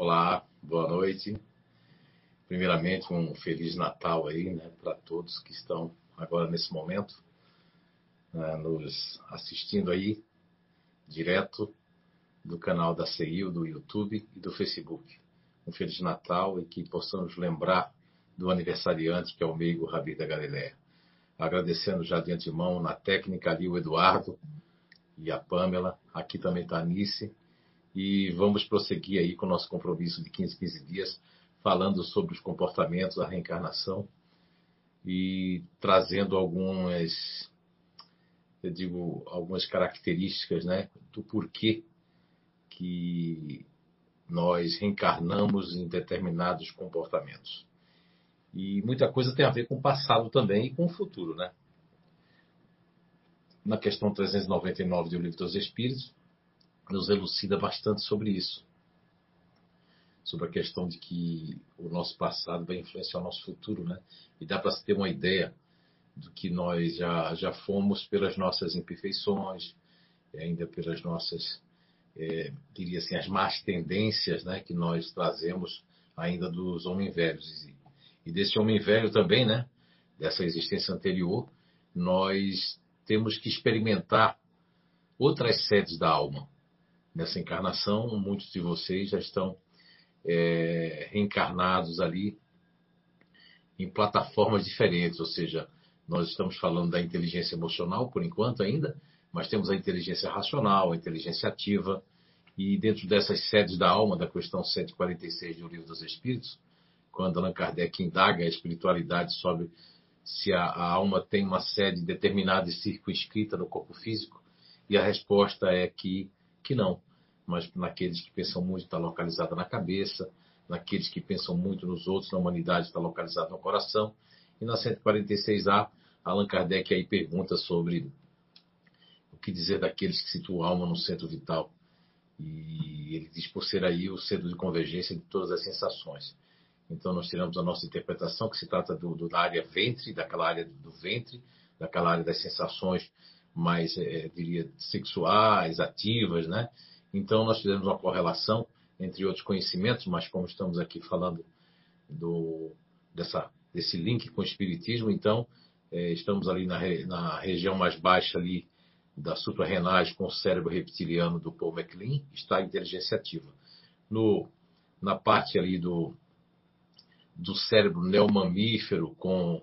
Olá, boa noite. Primeiramente, um Feliz Natal aí, né, para todos que estão agora nesse momento né, nos assistindo aí, direto do canal da CIO, do YouTube e do Facebook. Um Feliz Natal e que possamos lembrar do aniversariante, que é o Meigo Rabi da Galileia. Agradecendo já de antemão na técnica ali o Eduardo e a Pamela. Aqui também está a Nice. E vamos prosseguir aí com o nosso compromisso de 15, 15 dias, falando sobre os comportamentos, a reencarnação e trazendo algumas, eu digo, algumas características, né, do porquê que nós reencarnamos em determinados comportamentos. E muita coisa tem a ver com o passado também e com o futuro, né? Na questão 399 do Livro dos Espíritos, nos elucida bastante sobre isso. Sobre a questão de que o nosso passado vai influenciar o nosso futuro, né? E dá para se ter uma ideia do que nós já, já fomos pelas nossas imperfeições, ainda pelas nossas, é, diria assim, as más tendências né, que nós trazemos ainda dos homens velhos. E, e desse homem velho também, né, dessa existência anterior, nós temos que experimentar outras sedes da alma nessa encarnação. Muitos de vocês já estão é, reencarnados ali em plataformas diferentes, ou seja, nós estamos falando da inteligência emocional por enquanto ainda, mas temos a inteligência racional, a inteligência ativa, e dentro dessas sedes da alma, da questão 146 do Livro dos Espíritos, quando Allan Kardec indaga a espiritualidade sobre se a, a alma tem uma sede determinada e circunscrita no corpo físico, e a resposta é que, que não mas naqueles que pensam muito está localizada na cabeça, naqueles que pensam muito nos outros, na humanidade está localizada no coração. E na 146A, Allan Kardec aí pergunta sobre o que dizer daqueles que situam a alma no centro vital. E ele diz por ser aí o centro de convergência de todas as sensações. Então nós tiramos a nossa interpretação que se trata do, do da área ventre, daquela área do ventre, daquela área das sensações mais, é, diria, sexuais, ativas, né? Então, nós fizemos uma correlação entre outros conhecimentos, mas como estamos aqui falando do, dessa, desse link com o Espiritismo, então, é, estamos ali na, na, região mais baixa ali da suprarrenagem com o cérebro reptiliano do Paul MacLean, está a inteligência ativa. No, na parte ali do, do cérebro neomamífero, com,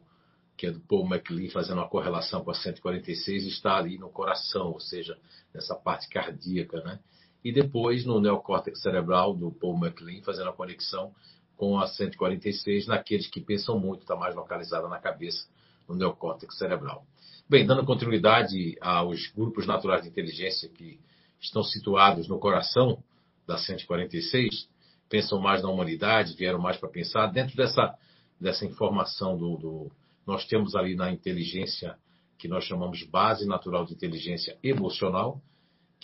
que é do Paul MacLean, fazendo uma correlação com a 146, está ali no coração, ou seja, nessa parte cardíaca, né? E depois no neocórtex cerebral do Paul MacLean, fazendo a conexão com a 146 naqueles que pensam muito, está mais localizada na cabeça, no neocórtex cerebral. Bem, dando continuidade aos grupos naturais de inteligência que estão situados no coração da 146, pensam mais na humanidade, vieram mais para pensar, dentro dessa, dessa informação do, do, nós temos ali na inteligência que nós chamamos base natural de inteligência emocional,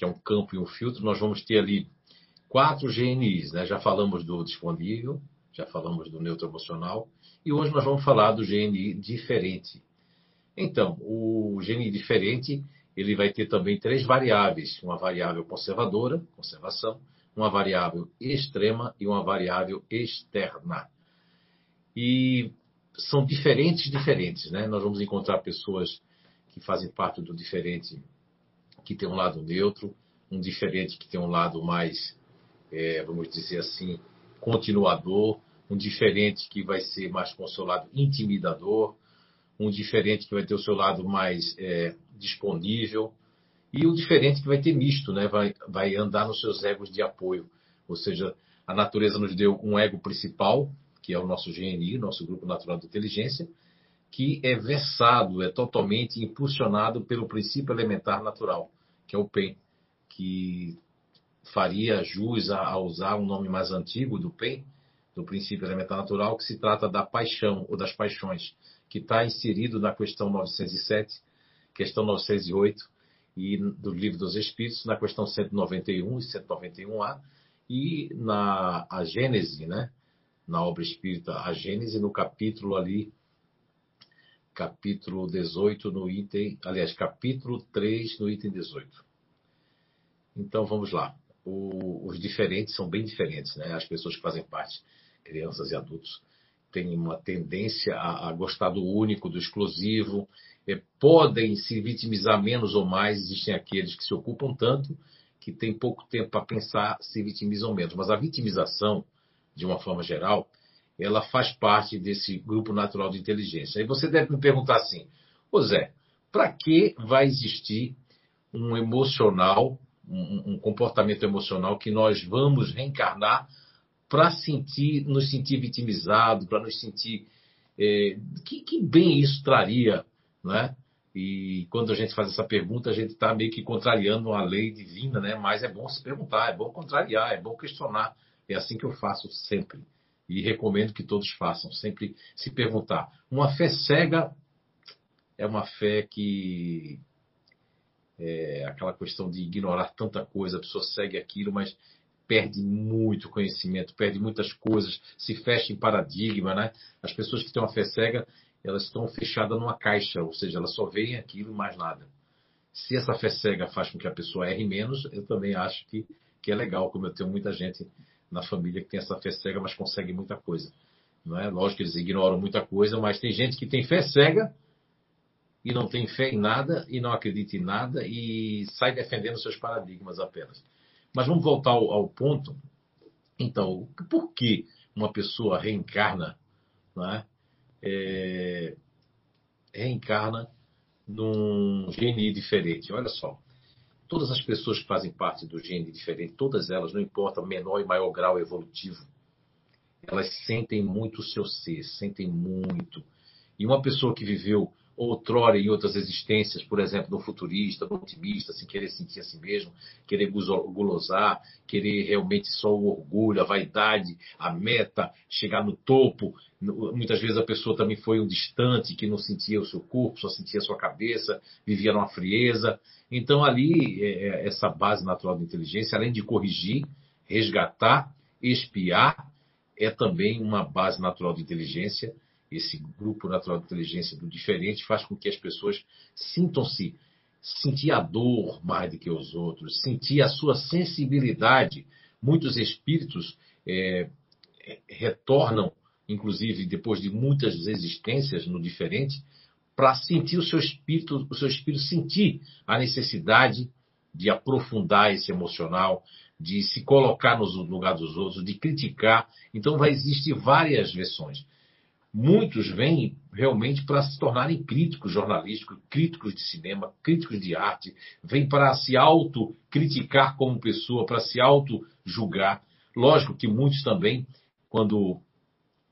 que é um campo e um filtro, nós vamos ter ali quatro GNIs, né? Já falamos do disponível, já falamos do neutro emocional, e hoje nós vamos falar do GNI diferente. Então, o GNI diferente, ele vai ter também três variáveis, uma variável conservadora, conservação, uma variável extrema e uma variável externa. E são diferentes, diferentes, né? Nós vamos encontrar pessoas que fazem parte do diferente que tem um lado neutro, um diferente que tem um lado mais, é, vamos dizer assim, continuador, um diferente que vai ser mais com o seu lado intimidador, um diferente que vai ter o seu lado mais é, disponível, e o diferente que vai ter misto, né? vai, vai andar nos seus egos de apoio. Ou seja, a natureza nos deu um ego principal, que é o nosso GNI, nosso Grupo Natural de Inteligência, que é versado, é totalmente impulsionado pelo princípio elementar natural, que é o PEN, que faria jus a, a usar um nome mais antigo do PEN, do princípio elementar natural, que se trata da paixão ou das paixões, que está inserido na questão 907, questão 908 e do Livro dos Espíritos, na questão 191 e 191A, e na a Gênese, né? na obra espírita, a Gênese, no capítulo ali capítulo 18 no item, aliás, capítulo 3 no item 18. Então vamos lá. o, os diferentes são bem diferentes, né? As pessoas que fazem parte, crianças e adultos, têm uma tendência a, a gostar do único, do exclusivo, é, podem se vitimizar menos ou mais. Existem aqueles que se ocupam tanto que têm pouco tempo para pensar, se vitimizam menos. Mas a vitimização, de uma forma geral, ela faz parte desse grupo natural de inteligência. Aí você deve me perguntar assim, ô Zé, para que vai existir um emocional, um, um, comportamento emocional que nós vamos reencarnar para sentir, nos sentir vitimizados, para nos sentir. É, que, que, bem isso traria, né? E quando a gente faz essa pergunta, a gente está meio que contrariando a lei divina, né? Mas é bom se perguntar, é bom contrariar, é bom questionar. É assim que eu faço sempre. E recomendo que todos façam, sempre se perguntar. Uma fé cega é uma fé que é aquela questão de ignorar tanta coisa, a pessoa segue aquilo, mas perde muito conhecimento, perde muitas coisas, se fecha em paradigma, né? As pessoas que têm uma fé cega, elas estão fechadas numa caixa, ou seja, elas só veem aquilo e mais nada. Se essa fé cega faz com que a pessoa erre menos, eu também acho que, que é legal, como eu tenho muita gente na família que tem essa fé cega, mas consegue muita coisa. Não é? Lógico que eles ignoram muita coisa, mas tem gente que tem fé cega e não tem fé em nada e não acredita em nada e sai defendendo seus paradigmas apenas. Mas vamos voltar ao, ao ponto. Então, por que uma pessoa reencarna, é? É, reencarna num gene diferente? Olha só, todas as pessoas que fazem parte do gene diferente, todas elas, não importa menor e maior grau evolutivo, elas sentem muito o seu ser, sentem muito. E uma pessoa que viveu outrora em outras existências, por exemplo, no futurista, no otimista, sem querer sentir a si mesmo, querer gulosar, querer realmente só o orgulho, a vaidade, a meta, chegar no topo. Muitas vezes a pessoa também foi um distante, que não sentia o seu corpo, só sentia a sua cabeça, vivia numa frieza. Então, ali, é, é, essa base natural da inteligência, além de corrigir, resgatar, espiar, é também uma base natural de inteligência esse grupo natural de inteligência do diferente faz com que as pessoas sintam-se, sentir a dor mais do que os outros, sentir a sua sensibilidade. Muitos espíritos é, é, retornam, inclusive depois de muitas existências no diferente, para sentir o seu espírito, o seu espírito sentir a necessidade de aprofundar esse emocional, de se colocar no lugar dos outros, de criticar. Então vai existir várias versões. Muitos vêm realmente para se tornarem críticos jornalísticos, críticos de cinema, críticos de arte, vêm para se autocriticar como pessoa, para se auto-julgar. Lógico que muitos também, quando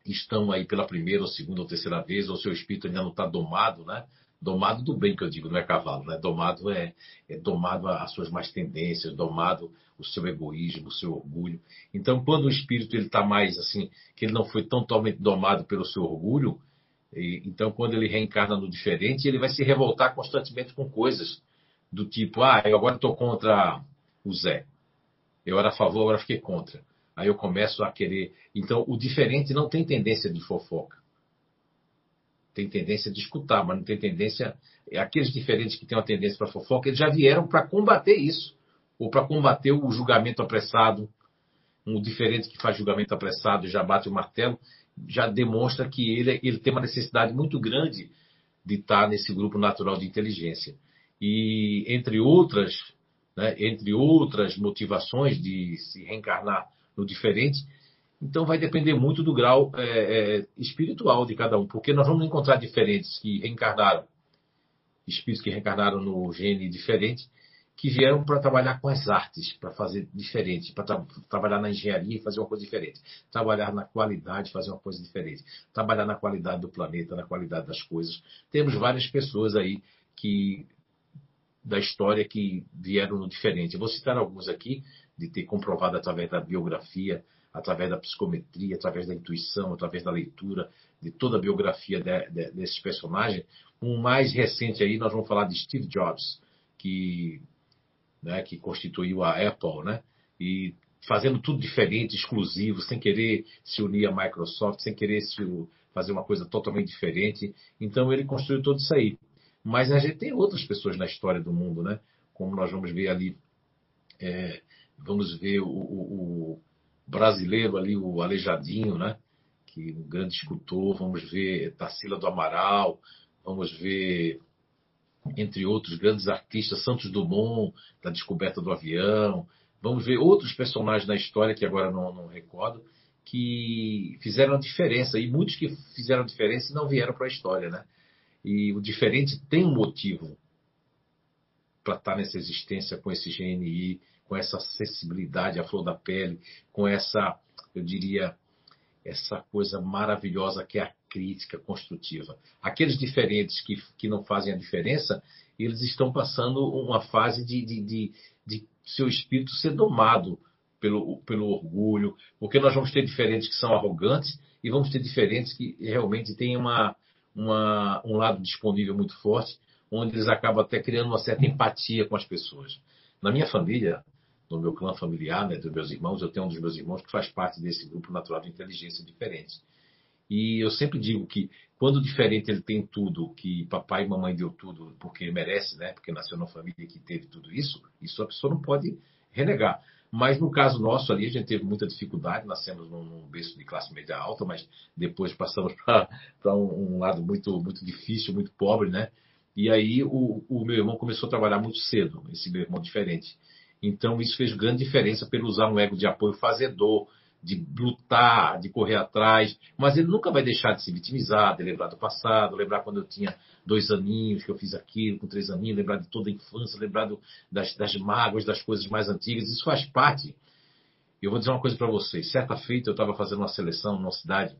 estão aí pela primeira, ou segunda ou terceira vez, ou seu espírito ainda não está domado, né? Domado do bem que eu digo, não é cavalo, né? Domado é, é domado as suas mais tendências, domado o seu egoísmo, o seu orgulho. Então, quando o espírito ele está mais assim, que ele não foi tão totalmente domado pelo seu orgulho, e, então quando ele reencarna no diferente, ele vai se revoltar constantemente com coisas do tipo, ah, eu agora estou contra o Zé. Eu era a favor, agora fiquei contra. Aí eu começo a querer. Então, o diferente não tem tendência de fofoca tem tendência de escutar, mas não tem tendência. Aqueles diferentes que têm uma tendência para fofoca, eles já vieram para combater isso, ou para combater o julgamento apressado. Um diferente que faz julgamento apressado já bate o martelo, já demonstra que ele, ele tem uma necessidade muito grande de estar nesse grupo natural de inteligência. E entre outras, né, entre outras motivações de se reencarnar no diferente, então vai depender muito do grau é, é, espiritual de cada um, porque nós vamos encontrar diferentes que reencarnaram, espíritos que reencarnaram no gene diferente, que vieram para trabalhar com as artes, para fazer diferente, para tra trabalhar na engenharia e fazer uma coisa diferente, trabalhar na qualidade, fazer uma coisa diferente, trabalhar na qualidade do planeta, na qualidade das coisas. Temos várias pessoas aí que da história que vieram no diferente. Vou citar alguns aqui de ter comprovado através da biografia através da psicometria, através da intuição, através da leitura de toda a biografia de, de, desses personagens. Um mais recente aí, nós vamos falar de Steve Jobs, que, né, que constituiu a Apple, né? E fazendo tudo diferente, exclusivo, sem querer se unir à Microsoft, sem querer se, fazer uma coisa totalmente diferente. Então ele construiu tudo isso aí. Mas a gente tem outras pessoas na história do mundo, né? Como nós vamos ver ali é, vamos ver o, o, o brasileiro ali, o Aleijadinho, né? Que um grande escultor, vamos ver Tarsila do Amaral, vamos ver, entre outros grandes artistas, Santos Dumont, da descoberta do avião, vamos ver outros personagens da história que agora não, não recordo, que fizeram a diferença, e muitos que fizeram a diferença não vieram para a história, né? E o diferente tem um motivo para estar nessa existência com esse GNI, com essa sensibilidade à flor da pele, com essa, eu diria, essa coisa maravilhosa que é a crítica construtiva. Aqueles diferentes que, que não fazem a diferença, eles estão passando uma fase de, de, de, de seu espírito ser domado pelo, pelo orgulho, porque nós vamos ter diferentes que são arrogantes e vamos ter diferentes que realmente têm uma, uma, um lado disponível muito forte, onde eles acabam até criando uma certa empatia com as pessoas. Na minha família, no meu clã familiar, né, dos meus irmãos, eu tenho um dos meus irmãos que faz parte desse grupo natural de inteligência diferente. E eu sempre digo que quando diferente ele tem tudo, que papai e mamãe deu tudo porque merece, né? Porque nasceu numa família que teve tudo isso, isso a pessoa não pode renegar. Mas no caso nosso ali, a gente teve muita dificuldade, nascemos num, num berço de classe média alta, mas depois passamos para um, um, lado muito, muito difícil, muito pobre, né? E aí o, o meu irmão começou a trabalhar muito cedo, esse meu irmão diferente. Então isso fez grande diferença pelo usar um ego de apoio fazedor, de lutar, de correr atrás, mas ele nunca vai deixar de se vitimizar, de lembrar do passado, lembrar quando eu tinha dois aninhos, que eu fiz aquilo, com três aninhos, lembrar de toda a infância, lembrar do, das, das mágoas, das coisas mais antigas, isso faz parte. Eu vou dizer uma coisa para vocês. Certa feita eu estava fazendo uma seleção numa cidade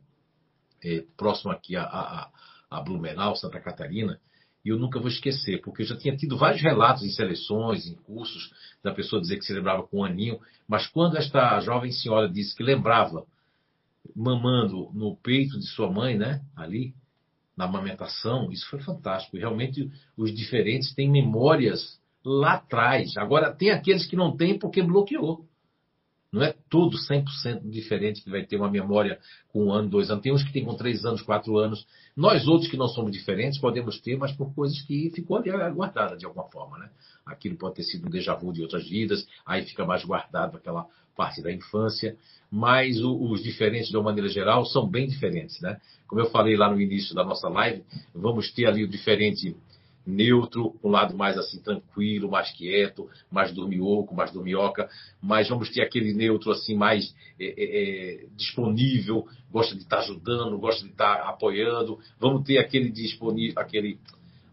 é, próxima aqui a, a, a Blumenau, Santa Catarina, e eu nunca vou esquecer, porque eu já tinha tido vários relatos em seleções, em cursos, da pessoa dizer que se lembrava com um aninho, mas quando esta jovem senhora disse que lembrava mamando no peito de sua mãe, né, ali, na amamentação, isso foi fantástico. E realmente os diferentes têm memórias lá atrás. Agora, tem aqueles que não têm porque bloqueou. Não é tudo 100% diferente que vai ter uma memória com um ano, dois anos. Tem uns que tem com três anos, quatro anos. Nós outros que não somos diferentes podemos ter, mas por coisas que ficou ali guardada de alguma forma, né? Aquilo pode ter sido um déjà vu de outras vidas, aí fica mais guardado aquela parte da infância. Mas o, os diferentes, de uma maneira geral, são bem diferentes, né? Como eu falei lá no início da nossa live, vamos ter ali o diferente neutro, um lado mais assim tranquilo, mais quieto, mais dormioco, mais dormioca, mas vamos ter aquele neutro assim mais é, é, é disponível, gosta de estar ajudando, gosta de estar apoiando, vamos ter aquele disponível, aquele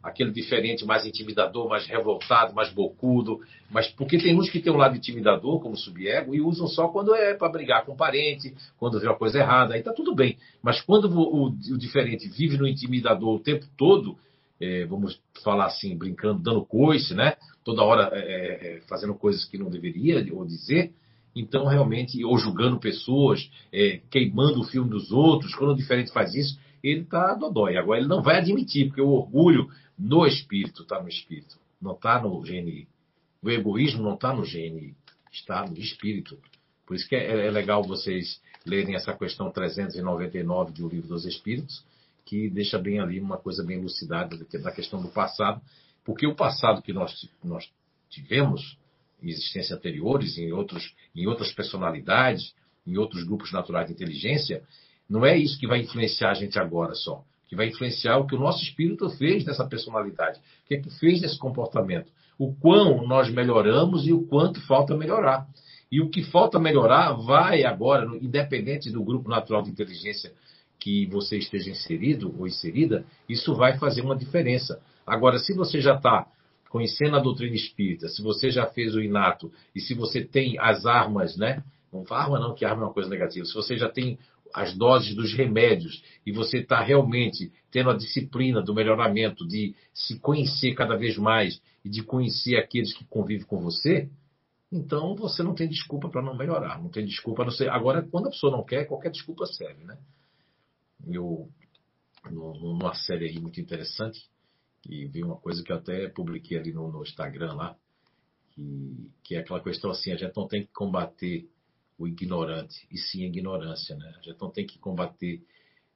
aquele diferente mais intimidador, mais revoltado, mais bocudo, mas porque tem uns que tem um lado intimidador, como subego, e usam só quando é para brigar com o parente, quando vê uma coisa errada, aí tá tudo bem. Mas quando o, o, o diferente vive no intimidador o tempo todo, é, vamos falar assim, brincando, dando coice, né? Toda hora é, é, é, fazendo coisas que não deveria ou dizer. Então, realmente, ou julgando pessoas, é, queimando o filme dos outros, quando o diferente faz isso, ele está dodói. Agora, ele não vai admitir, porque o orgulho no espírito está no espírito, não está no GNI. O egoísmo não está no GNI, está no espírito. Por isso que é, é legal vocês lerem essa questão 399 do Livro dos Espíritos, que deixa bem ali uma coisa bem elucidada da questão do passado, porque o passado que nós, nós tivemos em existências anteriores, em, outros, em outras personalidades, em outros grupos naturais de inteligência, não é isso que vai influenciar a gente agora só. Que vai influenciar o que o nosso espírito fez dessa personalidade, o que é que fez desse comportamento, o quão nós melhoramos e o quanto falta melhorar. E o que falta melhorar vai agora, independente do grupo natural de inteligência que você esteja inserido ou inserida, isso vai fazer uma diferença. Agora, se você já está conhecendo a doutrina espírita, se você já fez o inato e se você tem as armas, né? Não arma não, que arma é uma coisa negativa. Se você já tem as doses dos remédios e você está realmente tendo a disciplina do melhoramento, de se conhecer cada vez mais e de conhecer aqueles que convivem com você, então você não tem desculpa para não melhorar, não tem desculpa não ser. Agora, quando a pessoa não quer, qualquer desculpa serve, né? Eu, numa série aí muito interessante, e vi uma coisa que eu até publiquei ali no, no Instagram lá, que, que, é aquela questão assim, a gente não tem que combater o ignorante, e sim a ignorância, né? A gente não tem que combater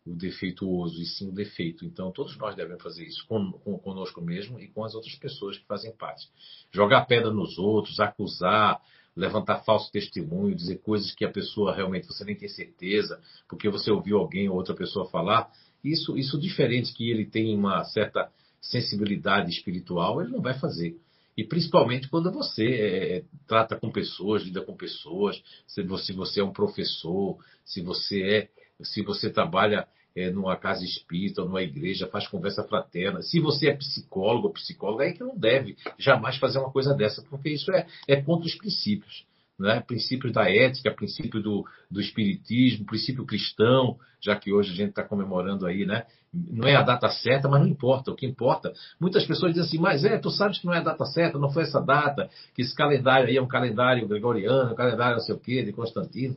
o defeituoso, e sim o defeito. Então, todos nós devemos fazer isso com, com, conosco mesmo e com as outras pessoas que fazem parte. Jogar pedra nos outros, acusar, levantar falso testemunho, dizer coisas que a pessoa realmente você nem tem certeza, porque você ouviu alguém ou outra pessoa falar. Isso, isso diferente que ele tem uma certa sensibilidade espiritual, ele não vai fazer. E principalmente quando você é, trata com pessoas, lida com pessoas, se você, você é um professor, se você é, se você trabalha é, numa casa espírita, numa igreja, faz conversa fraterna. Se você é psicólogo ou psicóloga, é que não deve jamais fazer uma coisa dessa, porque isso é, é contra os princípios. Né? Princípios da ética, princípio do, do espiritismo, princípio cristão, já que hoje a gente está comemorando aí, né? Não é a data certa, mas não importa. O que importa, muitas pessoas dizem assim, mas é, tu sabes que não é a data certa, não foi essa data, que esse calendário aí é um calendário gregoriano, um calendário não sei o quê, de Constantino.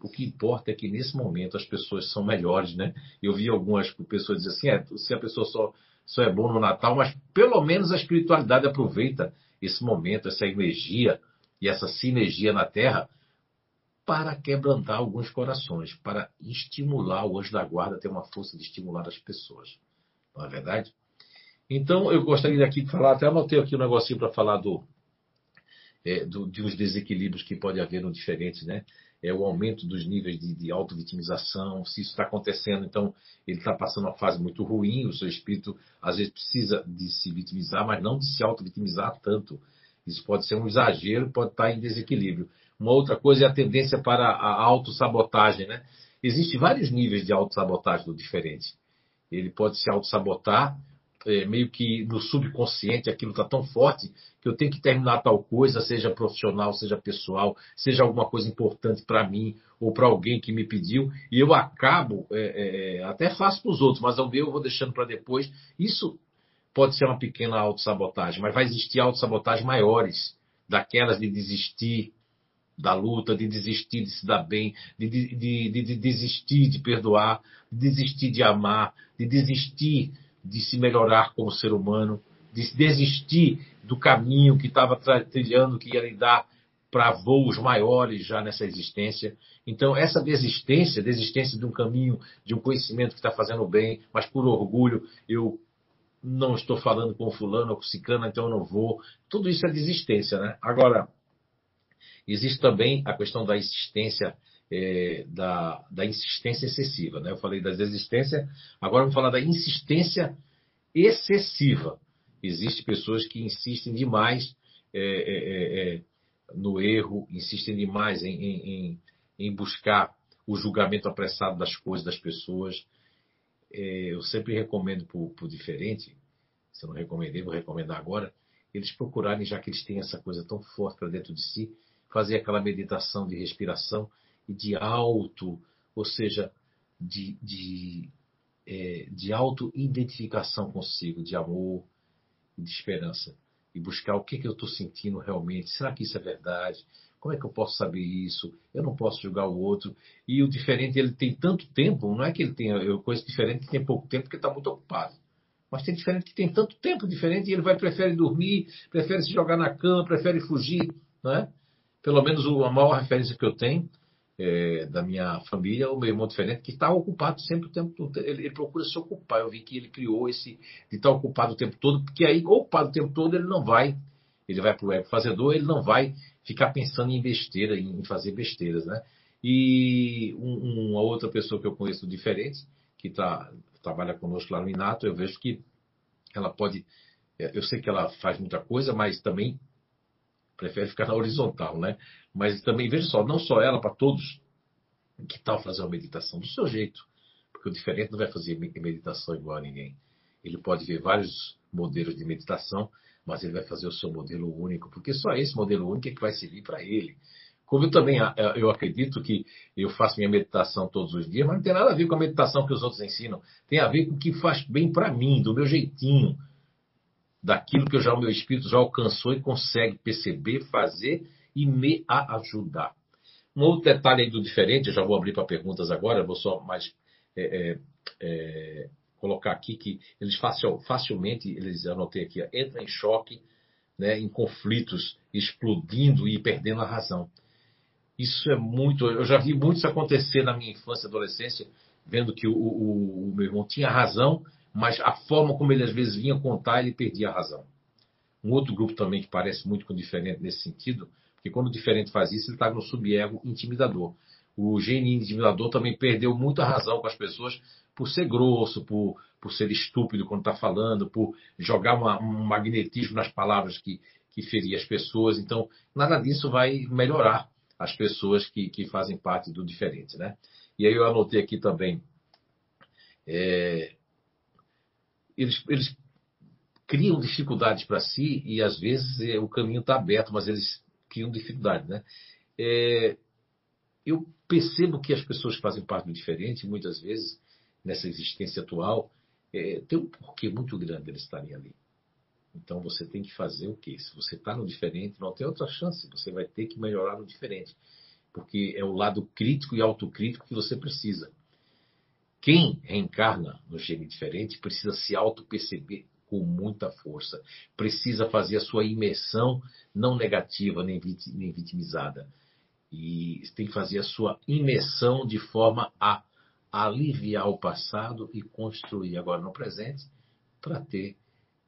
O que importa é que nesse momento as pessoas são melhores, né? Eu vi algumas pessoas dizer assim, é, se a pessoa só, só é bom no Natal, mas pelo menos a espiritualidade aproveita esse momento, essa energia e essa sinergia na Terra para quebrantar alguns corações, para estimular o anjo da guarda a ter uma força de estimular as pessoas. Não é verdade? Então, eu gostaria aqui de falar, até anotei aqui um negocinho para falar do, é, do, de uns desequilíbrios que pode haver no diferente, né? É o aumento dos níveis de, de auto-vitimização, se isso está acontecendo, então ele está passando uma fase muito ruim, o seu espírito às vezes precisa de se vitimizar, mas não de se auto-vitimizar tanto. Isso pode ser um exagero, pode estar em desequilíbrio. Uma outra coisa é a tendência para a autossabotagem, né? Existem vários níveis de autossabotagem do diferente. Ele pode se autossabotar é, meio que no subconsciente aquilo está tão forte que eu tenho que terminar tal coisa, seja profissional, seja pessoal, seja alguma coisa importante para mim ou para alguém que me pediu, e eu acabo, é, é, até faço para os outros, mas ao meu eu vou deixando para depois. Isso pode ser uma pequena autossabotagem, mas vai existir autossabotagem maiores, daquelas de desistir da luta, de desistir de se dar bem, de, de, de, de desistir de perdoar, de desistir de amar, de desistir de se melhorar como ser humano, de desistir do caminho que estava trilhando, que ia lhe dar para voos maiores já nessa existência. Então, essa desistência, desistência de um caminho, de um conhecimento que está fazendo bem, mas por orgulho, eu não estou falando com fulano ou com ciclano, então eu não vou. Tudo isso é desistência, né? Agora, existe também a questão da insistência é, da, da, insistência excessiva. Né? Eu falei da desistência, agora vamos falar da insistência excessiva. Existem pessoas que insistem demais é, é, é, é no erro, insistem demais em, em, em, buscar o julgamento apressado das coisas, das pessoas. É, eu sempre recomendo para o diferente, se eu não recomendei, vou recomendar agora, eles procurarem, já que eles têm essa coisa tão forte para dentro de si, fazer aquela meditação de respiração de auto, ou seja, de, de, é, de auto-identificação consigo, de amor e de esperança. E buscar o que, que eu estou sentindo realmente. Será que isso é verdade? Como é que eu posso saber isso? Eu não posso julgar o outro. E o diferente, ele tem tanto tempo, não é que ele tenha. Eu conheço diferente que tem pouco tempo porque está muito ocupado. Mas tem diferente que tem tanto tempo diferente e ele vai prefere dormir, prefere se jogar na cama, prefere fugir, não é? Pelo menos a maior referência que eu tenho é, da minha família, o meu irmão diferente, que está ocupado sempre o tempo todo. Ele, ele, procura se ocupar. Eu vi que ele criou esse de estar tá ocupado o tempo todo, porque aí, ocupado o tempo todo, ele não vai, ele vai para o fazedor, ele não vai ficar pensando em besteira, em fazer besteiras, né? E um, uma outra pessoa que eu conheço diferente, que tá, trabalha conosco lá no Inato, eu vejo que ela pode. É, eu sei que ela faz muita coisa, mas também prefere ficar na horizontal, né? Mas também, veja só, não só ela, para todos, que tal fazer uma meditação do seu jeito? Porque o diferente não vai fazer meditação igual a ninguém. Ele pode ver vários modelos de meditação, mas ele vai fazer o seu modelo único, porque só esse modelo único é que vai servir para ele. Como eu também eu acredito que eu faço minha meditação todos os dias, mas não tem nada a ver com a meditação que os outros ensinam. Tem a ver com o que faz bem para mim, do meu jeitinho, daquilo que já o meu espírito já alcançou e consegue perceber, fazer e me ajudar. Um outro detalhe do diferente, já vou abrir para perguntas agora, vou só mais é, é, é, colocar aqui que eles facil, facilmente, eles anotei aqui, entram em choque, né, em conflitos, explodindo e perdendo a razão. Isso é muito, eu já vi muito isso acontecer na minha infância e adolescência, vendo que o, o, o meu irmão tinha razão, mas a forma como ele às vezes vinha contar, ele perdia a razão. Um outro grupo também que parece muito com diferente nesse sentido Porque quando o diferente faz isso, ele está no subego intimidador. O gene intimidador também perdeu muita razão com as pessoas por ser grosso, por, por ser estúpido quando está falando, por jogar uma, um magnetismo nas palavras que, que feria as pessoas. Então, nada disso vai melhorar as pessoas que, que fazem parte do diferente. Né? E aí eu anotei aqui também. É, eles, eles criam dificuldades para si e às vezes é, o caminho está aberto, mas eles criam dificuldades. Né? É, eu percebo que as pessoas que fazem parte do diferente, muitas vezes, nessa existência atual, é, tem um porquê muito grande eles estarem ali. Então você tem que fazer o quê? Se você está no diferente, não tem outra chance, você vai ter que melhorar no diferente. Porque é o lado crítico e autocrítico que você precisa. Quem reencarna no gene diferente precisa se auto-perceber com muita força. Precisa fazer a sua imersão não negativa nem vitimizada. E tem que fazer a sua imersão de forma a aliviar o passado e construir agora no presente para ter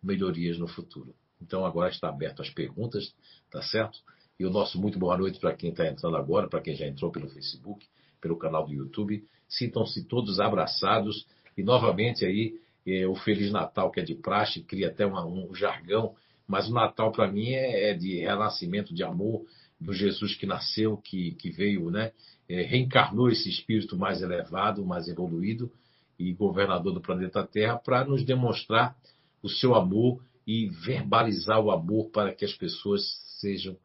melhorias no futuro. Então agora está aberto as perguntas, tá certo? E o nosso muito boa noite para quem está entrando agora, para quem já entrou pelo Facebook, pelo canal do YouTube. Sintam-se todos abraçados e novamente aí eh, o Feliz Natal que é de praxe, cria até uma, um jargão, mas o Natal para mim é, é, de renascimento de amor do Jesus que nasceu, que, que veio, né? É, reencarnou esse espírito mais elevado, mais evoluído e governador do planeta Terra para nos demonstrar o seu amor e verbalizar o amor para que as pessoas sejam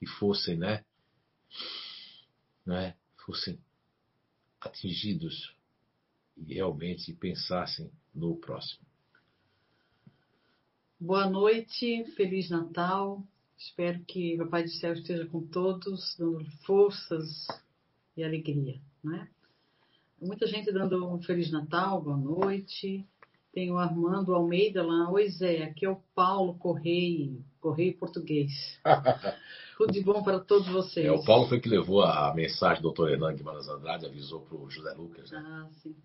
e fossem, né? né? Fossem atingidos e realmente pensassem no próximo. Boa noite, Feliz Natal. Espero que o Papai do Céu esteja com todos, dando forças e alegria, né? Muita gente dando um Feliz Natal, boa noite. Tem o Armando Almeida lá. Oi, Zé, aqui é o Paulo Correio, Correio Português. Tudo de bom para todos vocês. É, o Paulo foi que levou a mensagem do Dr. Renan Guimarães Andrade, avisou para o José Lucas. Né? Ah, sim.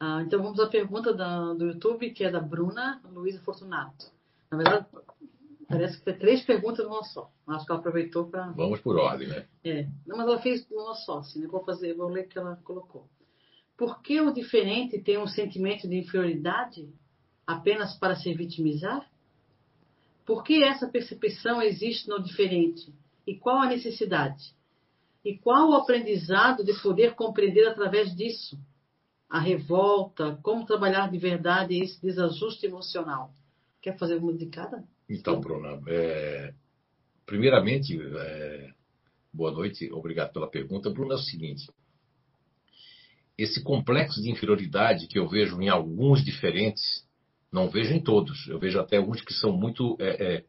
Ah, então vamos à pergunta da, do YouTube, que é da Bruna Luiza Fortunato. Na verdade, parece que tem três perguntas numa só. Acho que ela aproveitou para. Vamos por ordem, né? É. Não, mas ela fez numa só, assim, né? Vou fazer, vou ler o que ela colocou. Por que o diferente tem um sentimento de inferioridade apenas para se vitimizar? Por que essa percepção existe no diferente? E qual a necessidade? E qual o aprendizado de poder compreender através disso? A revolta, como trabalhar de verdade esse desajuste emocional? Quer fazer uma de cada? Então, Bruna, é... primeiramente, é... boa noite, obrigado pela pergunta. Bruna, é o seguinte: esse complexo de inferioridade que eu vejo em alguns diferentes, não vejo em todos. Eu vejo até alguns que são muito. É, é,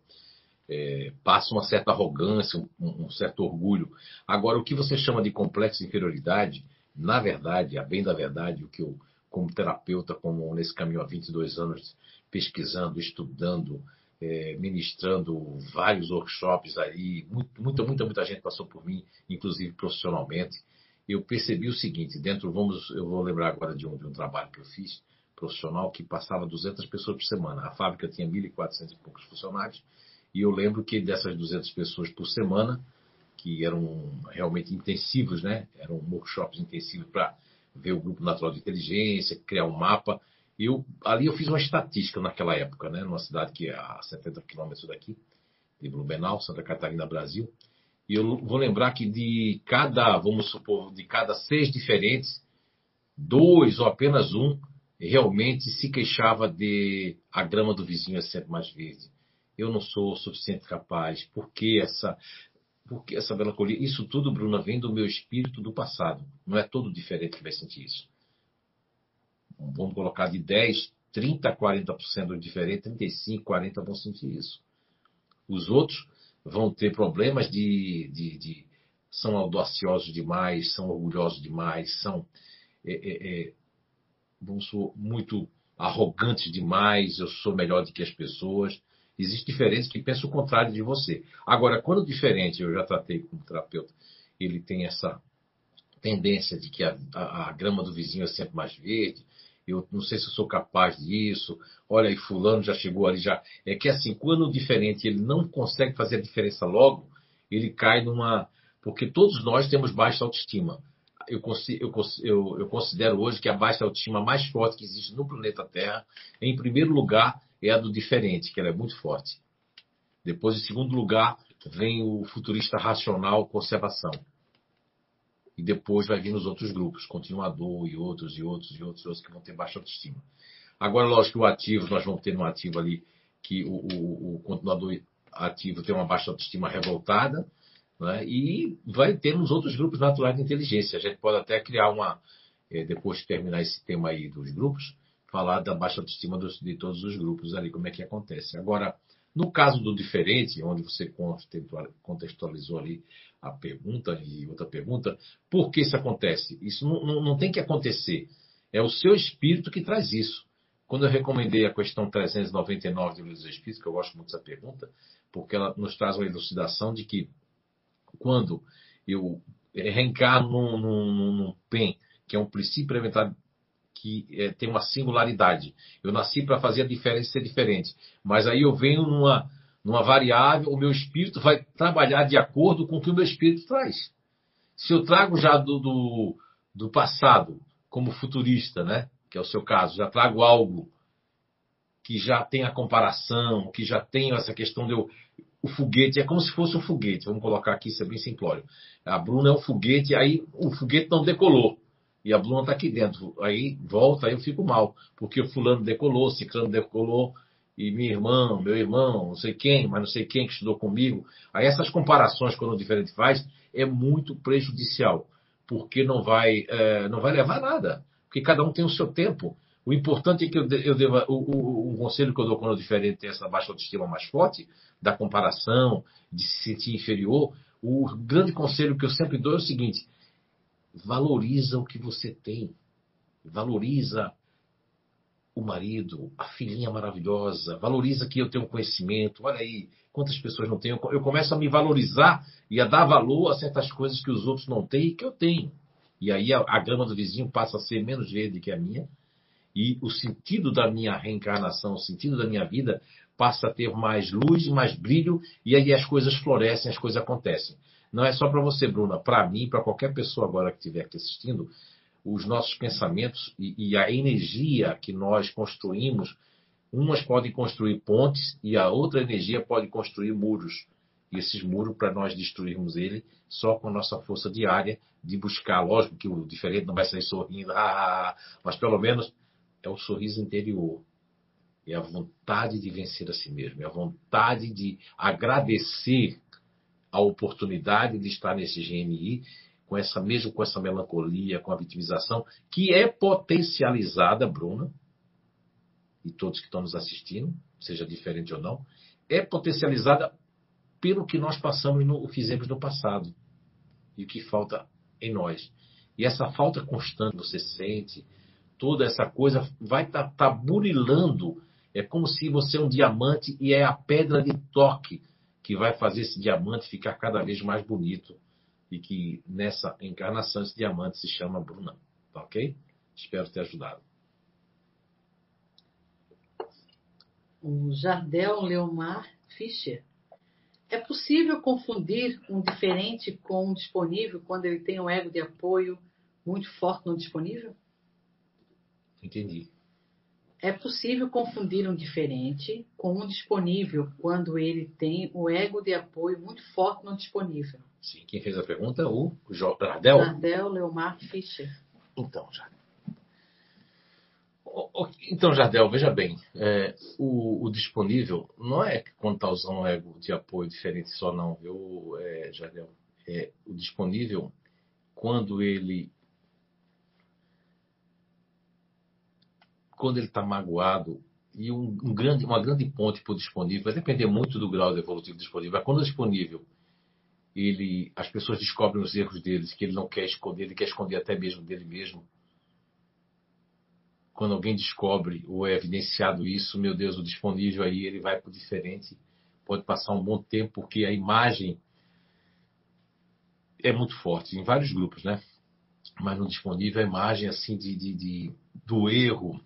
é, passam uma certa arrogância, um, um, certo orgulho. Agora, o que você chama de complexo de inferioridade, na verdade, a bem da verdade, o que eu, como terapeuta, como nesse caminho há 22 anos, pesquisando, estudando, é, ministrando vários workshops aí, muito, muita, muita, muita gente passou por mim, inclusive profissionalmente eu percebi o seguinte, dentro, vamos, eu vou lembrar agora de um, de um trabalho que eu fiz, profissional, que passava 200 pessoas por semana. A fábrica tinha 1.400 e poucos funcionários, e eu lembro que dessas 200 pessoas por semana, que eram realmente intensivos, né? Eram workshops intensivos para ver o grupo natural de inteligência, criar um mapa. Eu, ali eu fiz uma estatística naquela época, né? Numa cidade que é a 70 quilômetros daqui, de Blumenau, Santa Catarina, Brasil. E eu vou lembrar que de cada, vamos supor, de cada seis diferentes, dois ou apenas um realmente se queixava de a grama do vizinho é sempre mais verde. Eu não sou suficiente capaz. Por que essa, por que essa melancolia? Isso tudo, Bruna, vem do meu espírito do passado. Não é todo diferente que vai sentir isso. Vamos colocar de 10, 30, 40% do diferente, 35, 40 vão sentir isso. Os outros vão ter problemas de, de, de são audaciosos demais, são orgulhosos demais, são é, é, é, vamos muito arrogantes demais, eu sou melhor do que as pessoas. Existem diferentes que pensam o contrário de você. Agora, quando diferente, eu já tratei como terapeuta, ele tem essa tendência de que a, a, a grama do vizinho é sempre mais verde, eu não sei se eu sou capaz disso, olha aí, fulano já chegou ali, já. É que assim, quando diferente ele não consegue fazer a diferença logo, ele cai numa. Porque todos nós temos baixa autoestima. Eu, eu, eu, considero hoje que a baixa autoestima mais forte que existe no planeta Terra, em primeiro lugar, é a do diferente, que ela é muito forte. Depois, em segundo lugar, vem o futurista racional conservação. E depois vai vir os outros grupos, continuador e outros, e outros, e outros, e outros que vão ter baixa autoestima. Agora, lógico o ativo, nós vamos ter no ativo ali que o, o, o continuador ativo tem uma baixa autoestima revoltada, né? e vai ter nos outros grupos naturais de inteligência. A gente pode até criar uma, eh, depois de terminar esse tema aí dos grupos, falar da baixa autoestima dos, de todos os grupos ali, como é que acontece. Agora, no caso do diferente, onde você contextualizou ali a pergunta e outra pergunta, por que isso acontece? Isso não, não, não tem que acontecer. É o seu espírito que traz isso. Quando eu recomendei a questão 399 do livro dos Espíritos, que eu gosto muito dessa pergunta, porque ela nos traz uma elucidação de que quando eu reencarno num, num, num PEN, que é um princípio elementar que é, tem uma singularidade. Eu nasci para fazer a diferença ser diferente. Mas aí eu venho numa, numa variável, o meu espírito vai trabalhar de acordo com o que o meu espírito traz. Se eu trago já do, do, do passado, como futurista, né? que é o seu caso, já trago algo que já tem a comparação, que já tem essa questão de eu, o foguete, é como se fosse um foguete, vamos colocar aqui, isso é bem simplório. A Bruna é um foguete, aí o foguete não decolou. E a Bruna está aqui dentro. Aí volta, aí eu fico mal. Porque o fulano decolou, ciclano decolou, e minha irmã, meu irmão, não sei quem, mas não sei quem que estudou comigo. Aí essas comparações, quando o diferente faz, é muito prejudicial. Porque não vai, é, não vai levar nada. Porque cada um tem o seu tempo. O importante é que eu, eu deva. O, o, o, conselho que eu dou quando o diferente tem essa baixa autoestima mais forte, da comparação, de se sentir inferior. O grande conselho que eu sempre dou é o seguinte: valoriza o que você tem. Valoriza o marido, a filhinha maravilhosa. Valoriza que eu tenho conhecimento. Olha aí, quantas pessoas não têm. Eu começo a me valorizar e a dar valor a certas coisas que os outros não têm e que eu tenho. E aí a, a grama do vizinho passa a ser menos verde que a minha. E o sentido da minha reencarnação, o sentido da minha vida passa a ter mais luz, mais brilho, e aí as coisas florescem, as coisas acontecem. Não é só para você, Bruna, para mim, para qualquer pessoa agora que estiver aqui assistindo, os nossos pensamentos e, e, a energia que nós construímos, umas podem construir pontes e a outra energia pode construir muros. E esses muros, para nós destruirmos ele, só com a nossa força diária de buscar, lógico que o diferente não vai sair sorrindo, ah, mas pelo menos é o sorriso interior. É a vontade de vencer a si mesmo, é a vontade de agradecer a oportunidade de estar nesse GNI com essa mesmo com essa melancolia, com a vitimização, que é potencializada, Bruna, e todos que estão nos assistindo, seja diferente ou não, é potencializada pelo que nós passamos no fizemos no passado e o que falta em nós. E essa falta constante você sente, toda essa coisa vai estar tá, tá burilando. É como se você é um diamante e é a pedra de toque que vai fazer esse diamante ficar cada vez mais bonito e que nessa encarnação esse diamante se chama Bruna. Tá ok? Espero ter ajudado. O Jardel Leomar Fischer. É possível confundir um diferente com um disponível quando ele tem um ego de apoio muito forte no disponível? Entendi. É possível confundir um diferente com um disponível quando ele tem o ego de apoio muito forte no disponível. Sim, quem fez a pergunta? O Jardel? Jardel Leomar Fischer. Então, Jardel. Então, Jardel, veja bem, é, o, o, disponível não é quando está usando um ego de apoio diferente só, não, viu, é, Jardel? É, o disponível, quando ele quando ele está magoado, e um, um, grande, uma grande ponte o disponível, vai depender muito do grau de evolutivo disponível, mas quando o disponível, ele, as pessoas descobrem os erros deles, que ele não quer esconder, ele quer esconder até mesmo dele mesmo. Quando alguém descobre ou é evidenciado isso, meu Deus, o disponível aí, ele vai para o diferente, pode passar um bom tempo, porque a imagem é muito forte, em vários grupos, né? Mas no disponível a imagem assim de, de, de do erro,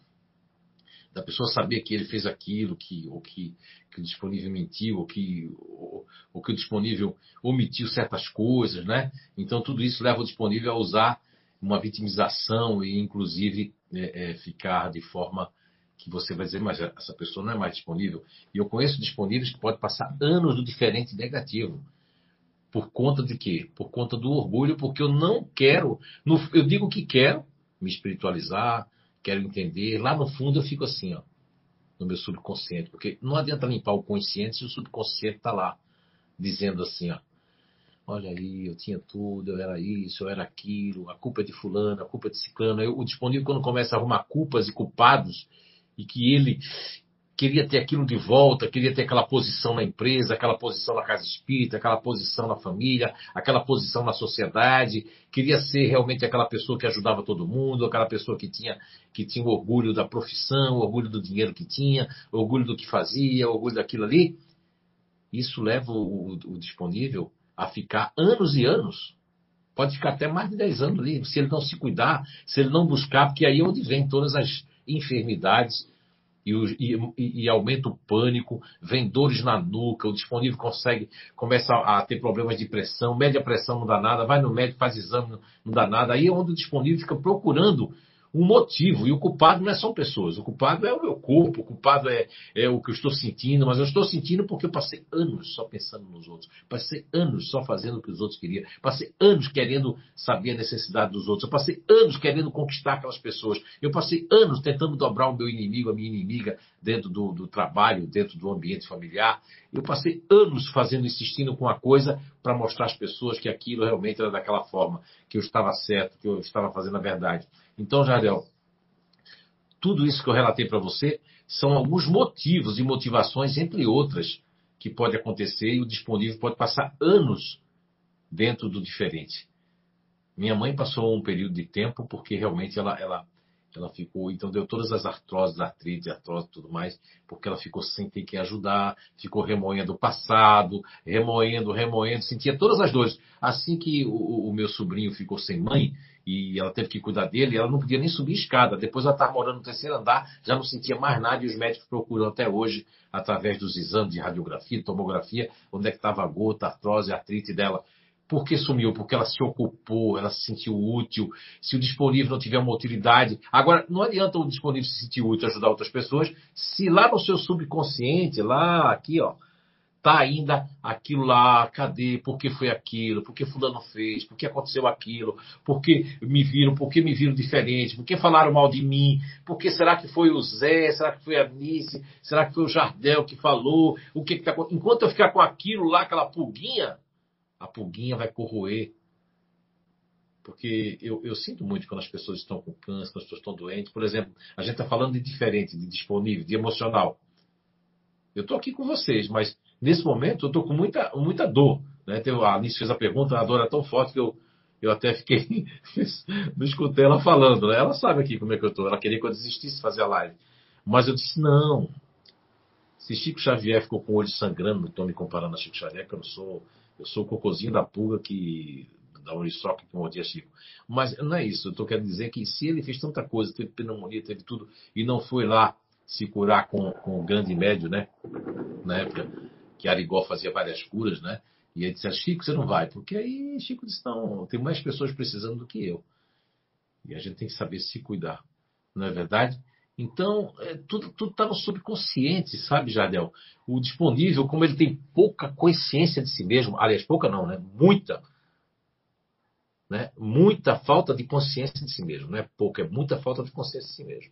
da pessoa saber que ele fez aquilo, que, ou que, que o disponível mentiu, ou que, ou, ou, que o disponível omitiu certas coisas, né? Então tudo isso leva o disponível a usar uma vitimização e inclusive é, é, ficar de forma que você vai dizer, mas essa pessoa não é mais disponível. E eu conheço disponíveis que podem passar anos do diferente negativo. Por conta de quê? Por conta do orgulho, porque eu não quero, eu digo que quero me espiritualizar, quero entender. Lá no fundo eu fico assim, ó, no meu subconsciente, porque não adianta limpar o consciente se o subconsciente está lá, dizendo assim, ó, olha aí, eu tinha tudo, eu era isso, eu era aquilo, a culpa é de fulano, a culpa é de ciclano. Eu, o disponível quando começa a arrumar culpas e culpados, e que ele queria ter aquilo de volta, queria ter aquela posição na empresa, aquela posição na casa espírita, aquela posição na família, aquela posição na sociedade, queria ser realmente aquela pessoa que ajudava todo mundo, aquela pessoa que tinha que tinha o orgulho da profissão, orgulho do dinheiro que tinha, orgulho do que fazia, orgulho daquilo ali. Isso leva o, o, o disponível a ficar anos e anos. Pode ficar até mais de 10 anos ali, se ele não se cuidar, se ele não buscar, porque aí é onde vem todas as enfermidades e, o, e, e, aumenta o pânico, vem dores na nuca, o disponível consegue, começa a, a ter problemas de pressão, mede a pressão, não dá nada, vai no médico, faz exame, não dá nada. Aí é onde o disponível fica procurando um motivo. E o culpado não é só pessoas, o culpado é o meu corpo, o culpado é, é o que eu estou sentindo, mas eu estou sentindo porque eu passei anos só pensando nos outros, passei anos só fazendo o que os outros queriam, passei anos querendo saber a necessidade dos outros, eu passei anos querendo conquistar aquelas pessoas, eu passei anos tentando dobrar o meu inimigo, a minha inimiga, dentro do, do trabalho, dentro do ambiente familiar. Eu passei anos fazendo, insistindo com a coisa para mostrar às pessoas que aquilo realmente era daquela forma, que eu estava certo, que eu estava fazendo a verdade. Então, Jardel, tudo isso que eu relatei para você são alguns motivos e motivações, entre outras, que pode acontecer e o disponível pode passar anos dentro do diferente. Minha mãe passou um período de tempo porque realmente ela, ela, ela ficou, então deu todas as artroses, artrite, artrose tudo mais, porque ela ficou sem ter que ajudar, ficou remoendo o passado, remoendo, remoendo, sentia todas as dores. Assim que o, o meu sobrinho ficou sem mãe, e ela teve que cuidar dele, ela não podia nem subir escada. Depois ela estava morando no terceiro andar, já não sentia mais nada e os médicos procuram até hoje, através dos exames de radiografia, tomografia, onde é que estava a gota, a artrose, a artrite dela. Por que sumiu? Porque ela se ocupou, ela se sentiu útil. Se o disponível não tiver uma utilidade. Agora, não adianta o disponível se sentir útil ajudar outras pessoas, se lá no seu subconsciente, lá, aqui, ó, tá ainda aquilo lá, cadê? Por que foi aquilo? Por que fulano fez? Por que aconteceu aquilo? Por que me viram? Por que me viram diferente? Por que falaram mal de mim? Por que será que foi o Zé? Será que foi a Nice? Será que foi o Jardel que falou? O que, que tá Enquanto eu ficar com aquilo lá, aquela pulguinha, a pulguinha vai corroer. Porque eu, eu sinto muito quando as pessoas estão com câncer, quando as pessoas estão doentes. Por exemplo, a gente está falando de diferente, de disponível, de emocional. Eu estou aqui com vocês, mas nesse momento eu estou com muita, muita dor. Né? A Alice fez a pergunta, a dor é tão forte que eu, eu até fiquei. não escutei ela falando. Né? Ela sabe aqui como é que eu estou. Ela queria que eu desistisse de fazer a live. Mas eu disse: não. Se Chico Xavier ficou com o olho sangrando, não estou me comparando a Chico Xavier, que eu não sou. Eu sou o cocôzinho da pulga que. da Uriçoca que mordia Chico. Mas não é isso. Eu estou querendo dizer que se ele fez tanta coisa, teve pneumonia, teve tudo, e não foi lá se curar com, com o grande médio, né? Na época que Arigó fazia várias curas, né? E ele disse, Chico, você não vai. Porque aí Chico disse, não, tem mais pessoas precisando do que eu. E a gente tem que saber se cuidar. Não é verdade? Então, é, tudo está no subconsciente, sabe, Jadel? O disponível, como ele tem pouca consciência de si mesmo, aliás, pouca não, né? Muita. Né? Muita falta de consciência de si mesmo. Não é pouca, é muita falta de consciência de si mesmo.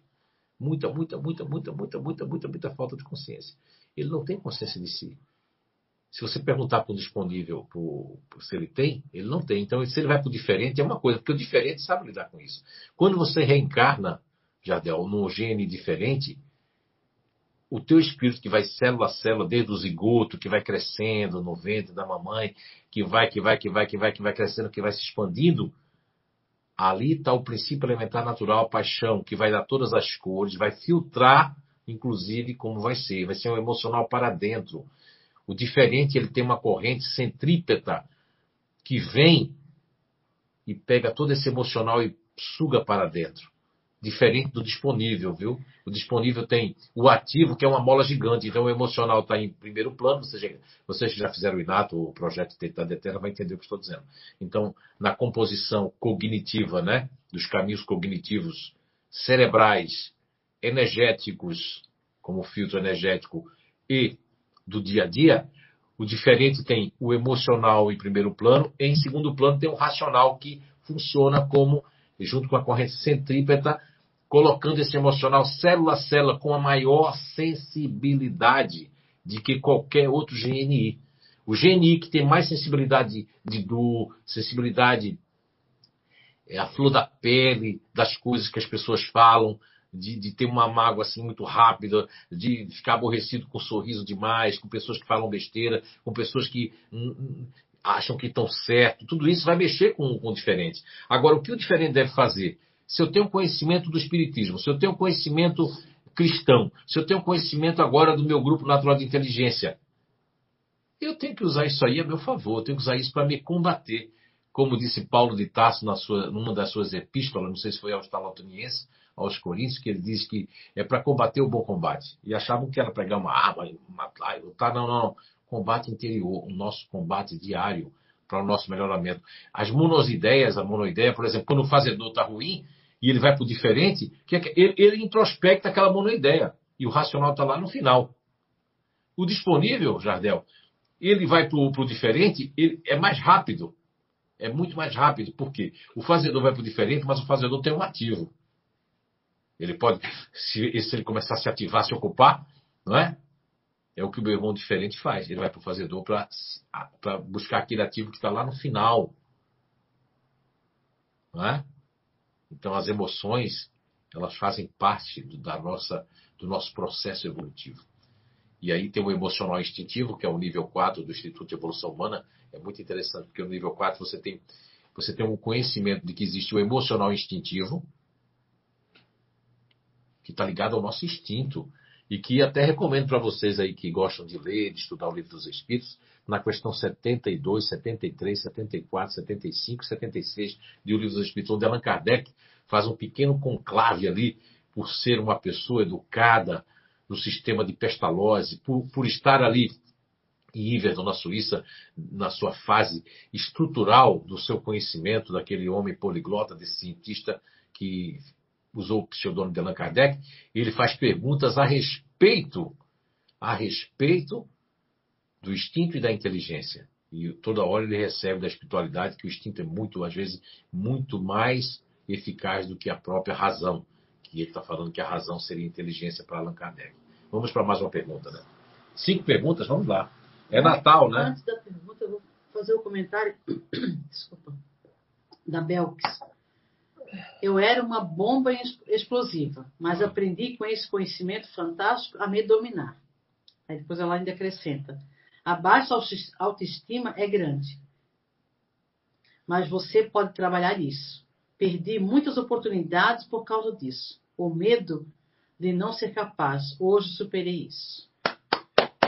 Muita, muita, muita, muita, muita, muita, muita, muita falta de consciência. Ele não tem consciência de si. Se você perguntar para o disponível por, por, se ele tem, ele não tem. Então, se ele vai para o diferente, é uma coisa, porque o diferente sabe lidar com isso. Quando você reencarna, Jardel, num gene diferente, o teu espírito que vai célula a célula, desde o zigoto, que vai crescendo no ventre da mamãe, que vai, que vai, que vai, que vai, que vai crescendo, que vai se expandindo, Ali está o princípio elementar natural, a paixão, que vai dar todas as cores, vai filtrar, inclusive, como vai ser. Vai ser um emocional para dentro. O diferente, ele tem uma corrente centrípeta que vem e pega todo esse emocional e suga para dentro. diferente do disponível, viu? O disponível tem o ativo, que é uma mola gigante, então o emocional está em primeiro plano. Vocês já, vocês já fizeram o Inato, o projeto Teta Detera, vai entender o que estou dizendo. Então, na composição cognitiva, né, dos caminhos cognitivos cerebrais, energéticos, como filtro energético, e do dia a dia, o diferente tem o emocional em primeiro plano, e em segundo plano tem o racional, que funciona como, junto com a corrente centrípeta, colocando esse emocional célula a célula com a maior sensibilidade de que qualquer outro GNI. O GNI que tem mais sensibilidade de dor, sensibilidade é a flor da pele, das coisas que as pessoas falam, de, de, ter uma mágoa assim muito rápida, de ficar aborrecido com sorriso demais, com pessoas que falam besteira, com pessoas que hum, acham que estão certo. Tudo isso vai mexer com, com o diferente. Agora, o que o diferente deve fazer? Se eu tenho conhecimento do Espiritismo, se eu tenho conhecimento cristão, se eu tenho conhecimento agora do meu grupo natural de inteligência, eu tenho que usar isso aí a meu favor, eu tenho que usar isso para me combater. Como disse Paulo de Tarso na sua, numa das suas epístolas, não sei se foi aos Talatonienses, aos Coríntios, que ele diz que é para combater o bom combate. E achavam que era pregar uma arma, matar, lutar. Não, não, não. Combate interior, o nosso combate diário para o nosso melhoramento. As monosideias, a monoideia, por exemplo, quando o fazedor está ruim, e ele vai para o diferente, que é ele, ele introspecta aquela monoideia. E o racional está lá no final. O disponível, Jardel, ele vai para o diferente, ele é mais rápido. É muito mais rápido. Por quê? O fazedor vai para o diferente, mas o fazedor tem um ativo. Ele pode, se, se ele começar a se ativar, se ocupar, não é? É o que o meu irmão diferente faz. Ele vai para o fazedor para buscar aquele ativo que está lá no final. Não é? Então, as emoções, elas fazem parte do, da nossa, do nosso processo evolutivo. E aí tem o emocional instintivo, que é o nível 4 do Instituto de Evolução Humana. É muito interessante, porque no nível 4 você tem, você tem um conhecimento de que existe o emocional instintivo, que está ligado ao nosso instinto. E que até recomendo para vocês aí que gostam de ler, de estudar o livro dos Espíritos, na questão 72, 73, 74, 75, 76 de O Livro dos Espíritos, onde Allan Kardec faz um pequeno conclave ali, por ser uma pessoa educada no sistema de Pestalozzi, por, por estar ali em Iverdon, na Suíça, na sua fase estrutural do seu conhecimento, daquele homem poliglota, desse cientista que usou o pseudônimo de Allan Kardec, ele faz perguntas a respeito, a respeito do instinto e da inteligência. E toda hora ele recebe da espiritualidade que o instinto é muito, às vezes, muito mais eficaz do que a própria razão. Que ele está falando que a razão seria inteligência para Allan Kardec. Vamos para mais uma pergunta, né? Cinco perguntas, vamos lá. É Natal, né? Antes da pergunta, eu vou fazer o um comentário. Desculpa. Da Belks. Eu era uma bomba explosiva, mas aprendi com esse conhecimento fantástico a me dominar. Aí depois ela ainda acrescenta: a baixa autoestima é grande. Mas você pode trabalhar isso. Perdi muitas oportunidades por causa disso. O medo de não ser capaz. Hoje superei isso.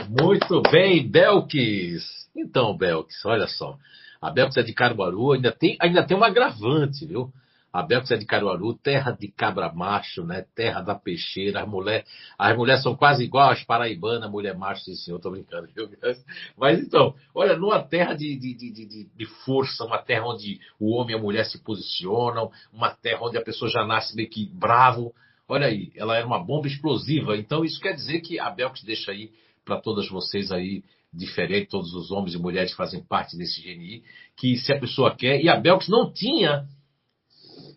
Muito bem, Belkis. Então, Belkis, olha só. A Belkis é de Caruaru, ainda tem, ainda tem um agravante, viu? A Belks é de Caruaru, terra de cabra macho, né? Terra da peixeira. As mulheres as mulheres são quase igual às paraibanas, mulher macho, sim senhor, tô brincando. Viu? Mas então, olha, numa terra de, de, de, de, força, uma terra onde o homem e a mulher se posicionam, uma terra onde a pessoa já nasce meio que bravo. Olha aí, ela era uma bomba explosiva. Então isso quer dizer que a Belks deixa aí para todas vocês aí diferente, todos os homens e mulheres que fazem parte desse GNI, que se a pessoa quer, e a Belks não tinha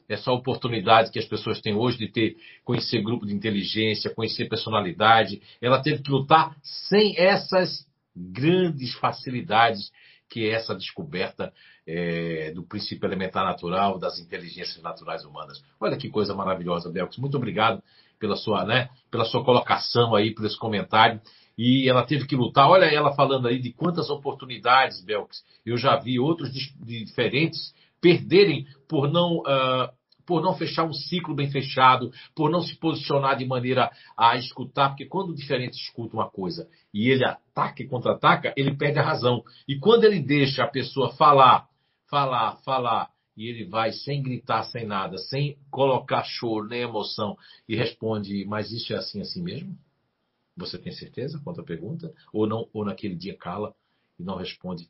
essa oportunidade que as pessoas têm hoje de ter conhecer grupo de inteligência, conhecer personalidade, ela teve que lutar sem essas grandes facilidades que é essa descoberta é, do princípio elementar natural das inteligências naturais humanas. Olha que coisa maravilhosa, Belks. Muito obrigado pela sua, né, pela sua colocação aí, por esse comentário. E ela teve que lutar. Olha ela falando aí de quantas oportunidades, Belks. Eu já vi outros diferentes perderem por não uh, por não fechar um ciclo bem fechado, por não se posicionar de maneira a escutar, porque quando o diferente escuta uma coisa e ele ataca e contra-ataca, ele perde a razão. E quando ele deixa a pessoa falar, falar, falar, e ele vai sem gritar, sem nada, sem colocar choro nem emoção e responde: Mas isso é assim, assim mesmo? Você tem certeza quanto à pergunta? Ou não? Ou naquele dia cala e não responde?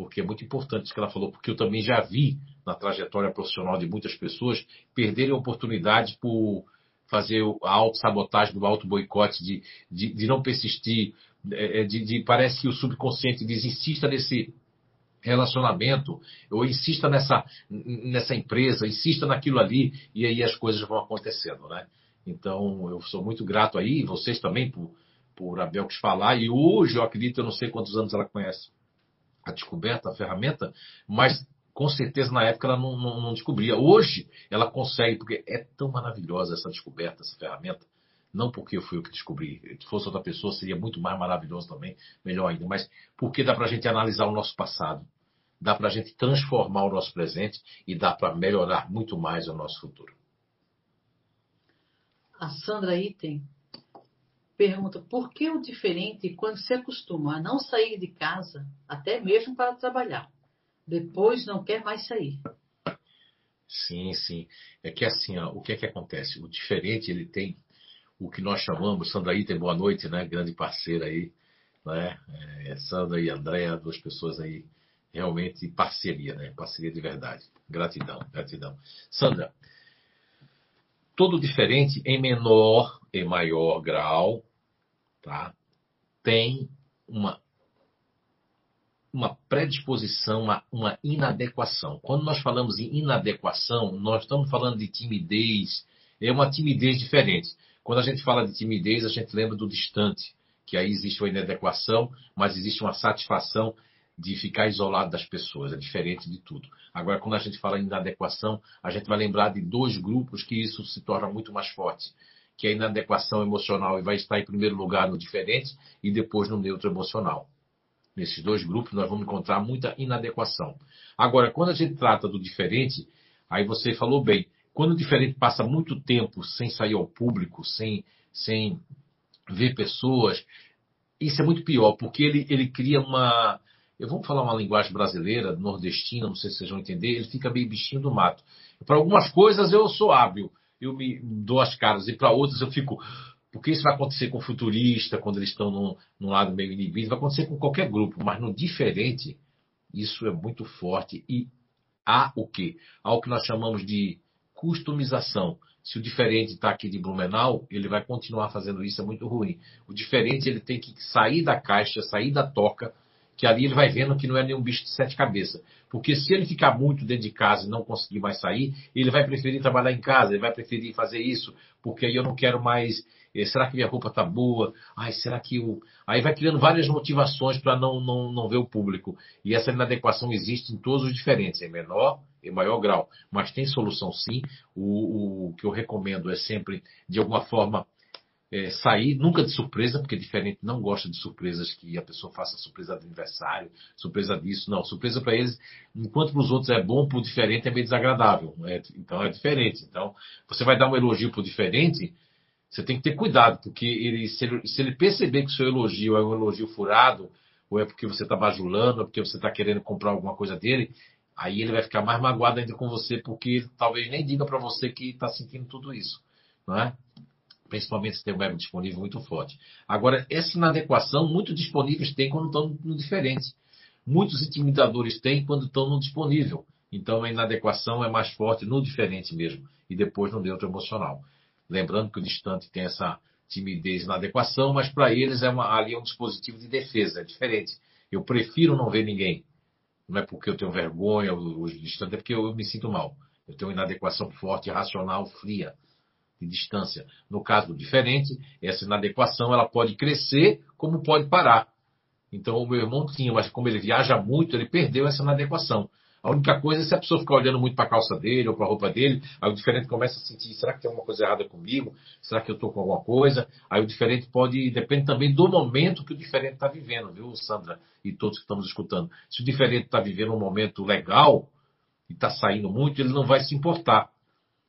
Porque é muito importante isso que ela falou, porque eu também já vi na trajetória profissional de muitas pessoas perderem oportunidades por fazer a autossabotagem, do auto-boicote, de, de, de, não persistir, é, é, de, de, parece que o subconsciente diz, insista nesse relacionamento, ou insista nessa, nessa empresa, insista naquilo ali, e aí as coisas vão acontecendo, né? Então, eu sou muito grato aí, vocês também, por, por Abel que falar, e hoje eu acredito, eu não sei quantos anos ela conhece a descoberta, a ferramenta, mas com certeza na época ela não, não, não, descobria. Hoje ela consegue, porque é tão maravilhosa essa descoberta, essa ferramenta. Não porque eu fui eu que descobri. Se fosse outra pessoa, seria muito mais maravilhoso também, melhor ainda. Mas porque dá para a gente analisar o nosso passado, dá para a gente transformar o nosso presente e dá para melhorar muito mais o nosso futuro. A Sandra Item pergunta por que o diferente quando se acostuma a não sair de casa, até mesmo para trabalhar? Depois não quer mais sair. Sim, sim. É que assim, ó, o que é que acontece? O diferente, ele tem o que nós chamamos, Sandra Item, boa noite, né? Grande parceira aí, né? É, Sandra e Andréa, duas pessoas aí, realmente parceria, né? Parceria de verdade. Gratidão, gratidão. Sandra, todo diferente em menor e maior grau, tá? Tem uma uma predisposição, uma, uma inadequação. Quando nós falamos em inadequação, nós estamos falando de timidez, é uma timidez diferente. Quando a gente fala de timidez, a gente lembra do distante, que aí existe uma inadequação, mas existe uma satisfação de ficar isolado das pessoas, é diferente de tudo. Agora, quando a gente fala em inadequação, a gente vai lembrar de dois grupos que isso se torna muito mais forte, que é a inadequação emocional e vai estar em primeiro lugar no diferente e depois no neutro emocional. Nesses dois grupos nós vamos encontrar muita inadequação. Agora, quando a gente trata do diferente, aí você falou bem, quando o diferente passa muito tempo sem sair ao público, sem, sem ver pessoas, isso é muito pior, porque ele, ele cria uma. Eu vou falar uma linguagem brasileira, nordestina, não sei se vocês vão entender, ele fica meio bichinho do mato. Para algumas coisas eu sou hábil, eu me dou as caras, e para outras eu fico porque isso vai acontecer com futurista, quando eles estão num, num lado meio inibido, vai acontecer com qualquer grupo, mas no diferente, isso é muito forte. E há o quê? Há o que nós chamamos de customização. Se o diferente está aqui de Blumenau, ele vai continuar fazendo isso, é muito ruim. O diferente ele tem que sair da caixa, sair da toca, que ali ele vai vendo que não é nenhum bicho de sete cabeças. Porque se ele ficar muito dentro de casa e não conseguir mais sair, ele vai preferir trabalhar em casa, ele vai preferir fazer isso, porque aí eu não quero mais será que minha roupa está boa? Ai, será que o. Aí vai criando várias motivações para não, não, não ver o público. E essa inadequação existe em todos os diferentes, em menor e maior grau. Mas tem solução sim. O, o que eu recomendo é sempre, de alguma forma, é, sair, nunca de surpresa, porque diferente não gosta de surpresas que a pessoa faça surpresa de aniversário, surpresa disso. Não, surpresa para eles, enquanto para os outros é bom, para o diferente é meio desagradável. É, então é diferente. Então, você vai dar um elogio para o diferente você tem que ter cuidado, porque ele, se, ele, se ele perceber que o seu elogio é um elogio furado, ou é porque você está bajulando, ou porque você está querendo comprar alguma coisa dele, aí ele vai ficar mais magoado ainda com você, porque talvez nem diga para você que está sentindo tudo isso, não é? Principalmente se tem ego disponível muito forte. Agora, essa inadequação, muitos disponíveis têm quando estão no diferente. Muitos intimidadores têm quando estão no disponível. Então, a inadequação é mais forte no diferente mesmo, e depois no neutro emocional. Lembrando que o distante tem essa timidez na adequação, mas para eles é uma, ali é um dispositivo de defesa, é diferente. Eu prefiro não ver ninguém. Não é porque eu tenho vergonha, o distante é porque eu, eu me sinto mal. Eu tenho uma inadequação forte, racional, fria, de distância. No caso do diferente, essa inadequação ela pode crescer como pode parar. Então o meu irmão tinha, mas como ele viaja muito, ele perdeu essa inadequação. A única coisa é se a pessoa ficar olhando muito para a calça dele ou para a roupa dele, aí o diferente começa a sentir, será que tem alguma coisa errada comigo? Será que eu estou com alguma coisa? Aí o diferente pode, depende também do momento que o diferente está vivendo, viu, Sandra? E todos que estamos escutando. Se o diferente está vivendo um momento legal e está saindo muito, ele não vai se importar.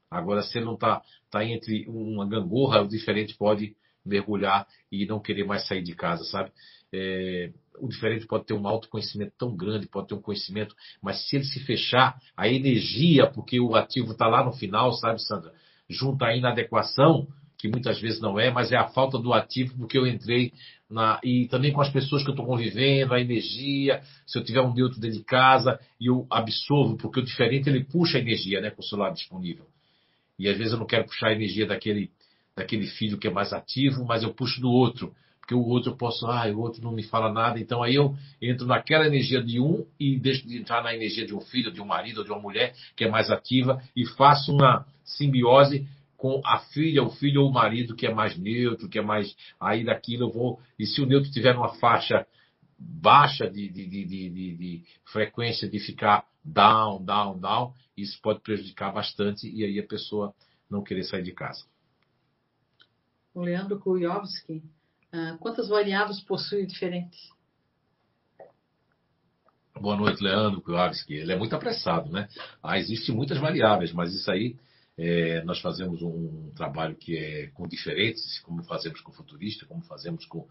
Agora, se ele não está tá entre uma gangorra, o diferente pode mergulhar e não querer mais sair de casa, sabe? É, o diferente pode ter um autoconhecimento tão grande, pode ter um conhecimento, mas se ele se fechar, a energia, porque o ativo está lá no final, sabe, Sandra? Junto à inadequação, que muitas vezes não é, mas é a falta do ativo, porque eu entrei na. E também com as pessoas que eu estou convivendo, a energia, se eu tiver um neutro dentro de casa, e eu absorvo, porque o diferente ele puxa a energia, né, com o celular disponível. E às vezes eu não quero puxar a energia daquele, daquele filho que é mais ativo, mas eu puxo do outro. Porque o outro eu posso, ah, o outro não me fala nada, então aí eu entro naquela energia de um e deixo de entrar na energia de um filho, de um marido de uma mulher que é mais ativa e faço uma simbiose com a filha, o filho ou o marido que é mais neutro, que é mais. Aí daquilo eu vou. E se o neutro tiver uma faixa baixa de, de, de, de, frequência de ficar down, down, down, isso pode prejudicar bastante e aí a pessoa não querer sair de casa. O Leandro Kujovski, uh, quantas variáveis possui diferentes? Boa noite, Leandro Kujovski. Ele é muito apressado, né? Ah, existem muitas variáveis, mas isso aí é, nós fazemos um trabalho que é com diferentes, como fazemos com futurista, como fazemos com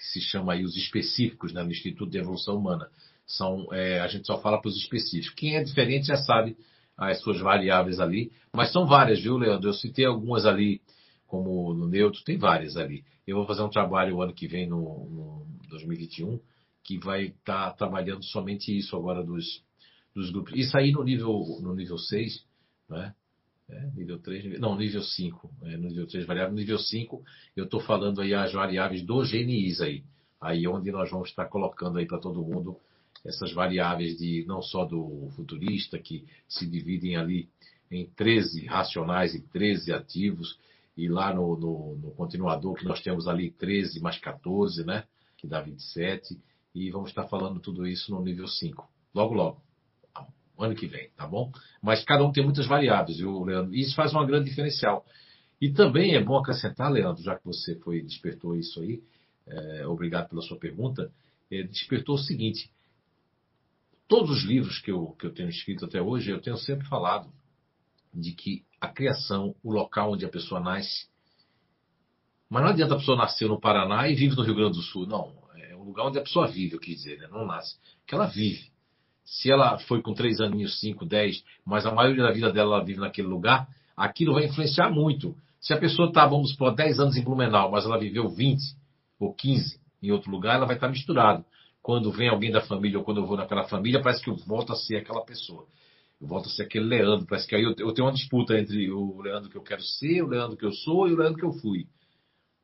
que se chama aí os específicos né, no Instituto de Evolução Humana. São, é, a gente só fala para os específicos. Quem é diferente já sabe as suas variáveis ali, mas são várias, viu, Leandro? Eu citei algumas ali, como no neutro, tem várias ali. Eu vou fazer um trabalho o ano que vem, no, no 2021, que vai estar tá trabalhando somente isso agora dos, dos grupos. Isso aí no nível, no nível 6, né? É, nível 3, não, nível 5. É, nível 3 variável. Nível 5, eu estou falando aí as variáveis do GNIs aí. Aí onde nós vamos estar colocando aí para todo mundo essas variáveis de não só do futurista, que se dividem ali em 13 racionais e 13 ativos, e lá no, no, no continuador que nós temos ali 13 mais 14, né? Que dá 27. E vamos estar falando tudo isso no nível 5. Logo, logo ano que vem, tá bom? Mas cada um tem muitas variáveis, viu, Leandro? E isso faz uma grande diferencial. E também é bom acrescentar, Leandro, já que você foi despertou isso aí, é, obrigado pela sua pergunta, é, despertou o seguinte: todos os livros que eu, que eu tenho escrito até hoje, eu tenho sempre falado de que a criação, o local onde a pessoa nasce, mas não adianta a pessoa nascer no Paraná e vive no Rio Grande do Sul, não. É o lugar onde a pessoa vive, eu quis dizer, né? não nasce. Que ela vive. Se ela foi com três aninhos, cinco, dez, mas a maioria da vida dela ela vive naquele lugar, aquilo vai influenciar muito. Se a pessoa está, vamos supor, 10 anos em Blumenau, mas ela viveu 20 ou 15 em outro lugar, ela vai estar tá misturada. Quando vem alguém da família ou quando eu vou naquela família, parece que eu volto a ser aquela pessoa. Eu volto a ser aquele Leandro. Parece que aí eu, eu tenho uma disputa entre o Leandro que eu quero ser, o Leandro que eu sou e o Leandro que eu fui.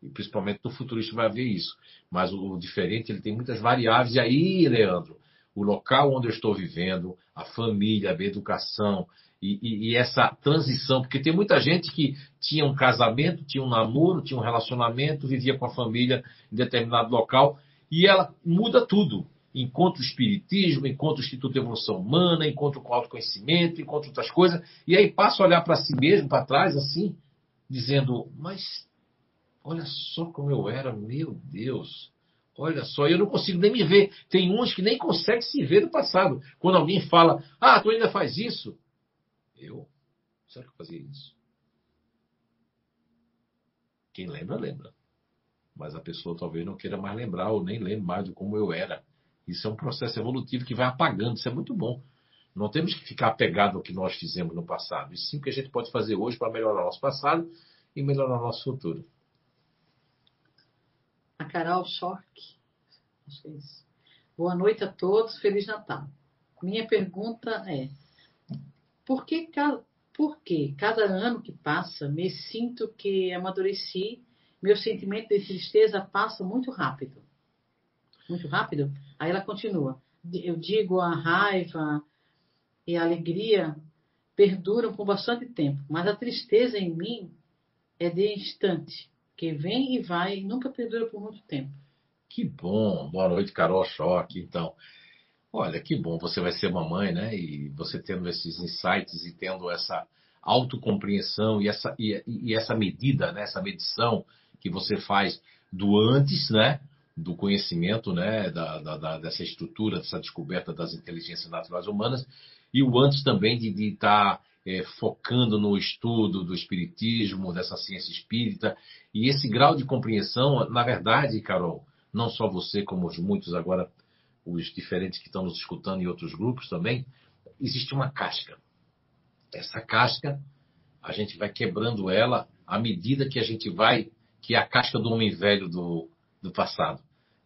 E principalmente no futurista vai haver isso. Mas o, o diferente, ele tem muitas variáveis. E aí, Leandro, o local onde eu estou vivendo, a família, a educação e, e, e, essa transição, porque tem muita gente que tinha um casamento, tinha um namoro, tinha um relacionamento, vivia com a família em determinado local e ela muda tudo. Encontra o espiritismo, encontra o Instituto de Evolução Humana, encontra o autoconhecimento, encontra outras coisas, e aí passa a olhar para si mesmo, para trás, assim, dizendo: Mas olha só como eu era, meu Deus. Olha só, eu não consigo nem me ver. Tem uns que nem conseguem se ver do passado. Quando alguém fala, ah, tu ainda faz isso. Eu? Será que eu fazia isso? Quem lembra, lembra. Mas a pessoa talvez não queira mais lembrar ou nem lembre mais de como eu era. Isso é um processo evolutivo que vai apagando. Isso é muito bom. Não temos que ficar apegado ao que nós fizemos no passado. E sim o que a gente pode fazer hoje para melhorar o nosso passado e melhorar o nosso futuro. A Carol Schork. Acho que é isso. Boa noite a todos, Feliz Natal. Minha pergunta é: por que, por que cada ano que passa me sinto que amadureci, meu sentimento de tristeza passa muito rápido? Muito rápido? Aí ela continua. Eu digo a raiva e a alegria perduram por bastante tempo, mas a tristeza em mim é de instante que vem e vai e nunca perdura por muito tempo. Que bom. Boa noite, Carol Choque. Então, olha, que bom. Você vai ser mamãe, né? E você tendo esses insights e tendo essa autocompreensão e essa, e, e essa medida, né? essa medição que você faz do antes, né? do conhecimento, né, da, da, dessa estrutura, dessa descoberta das inteligências naturais humanas, e o antes também de estar é, focando no estudo do espiritismo, dessa ciência espírita. E esse grau de compreensão, na verdade, Carol, não só você, como os muitos agora, os diferentes que estão nos escutando em outros grupos também, existe uma casca. Essa casca, a gente vai quebrando ela à medida que a gente vai, que é a casca do homem velho do, do passado.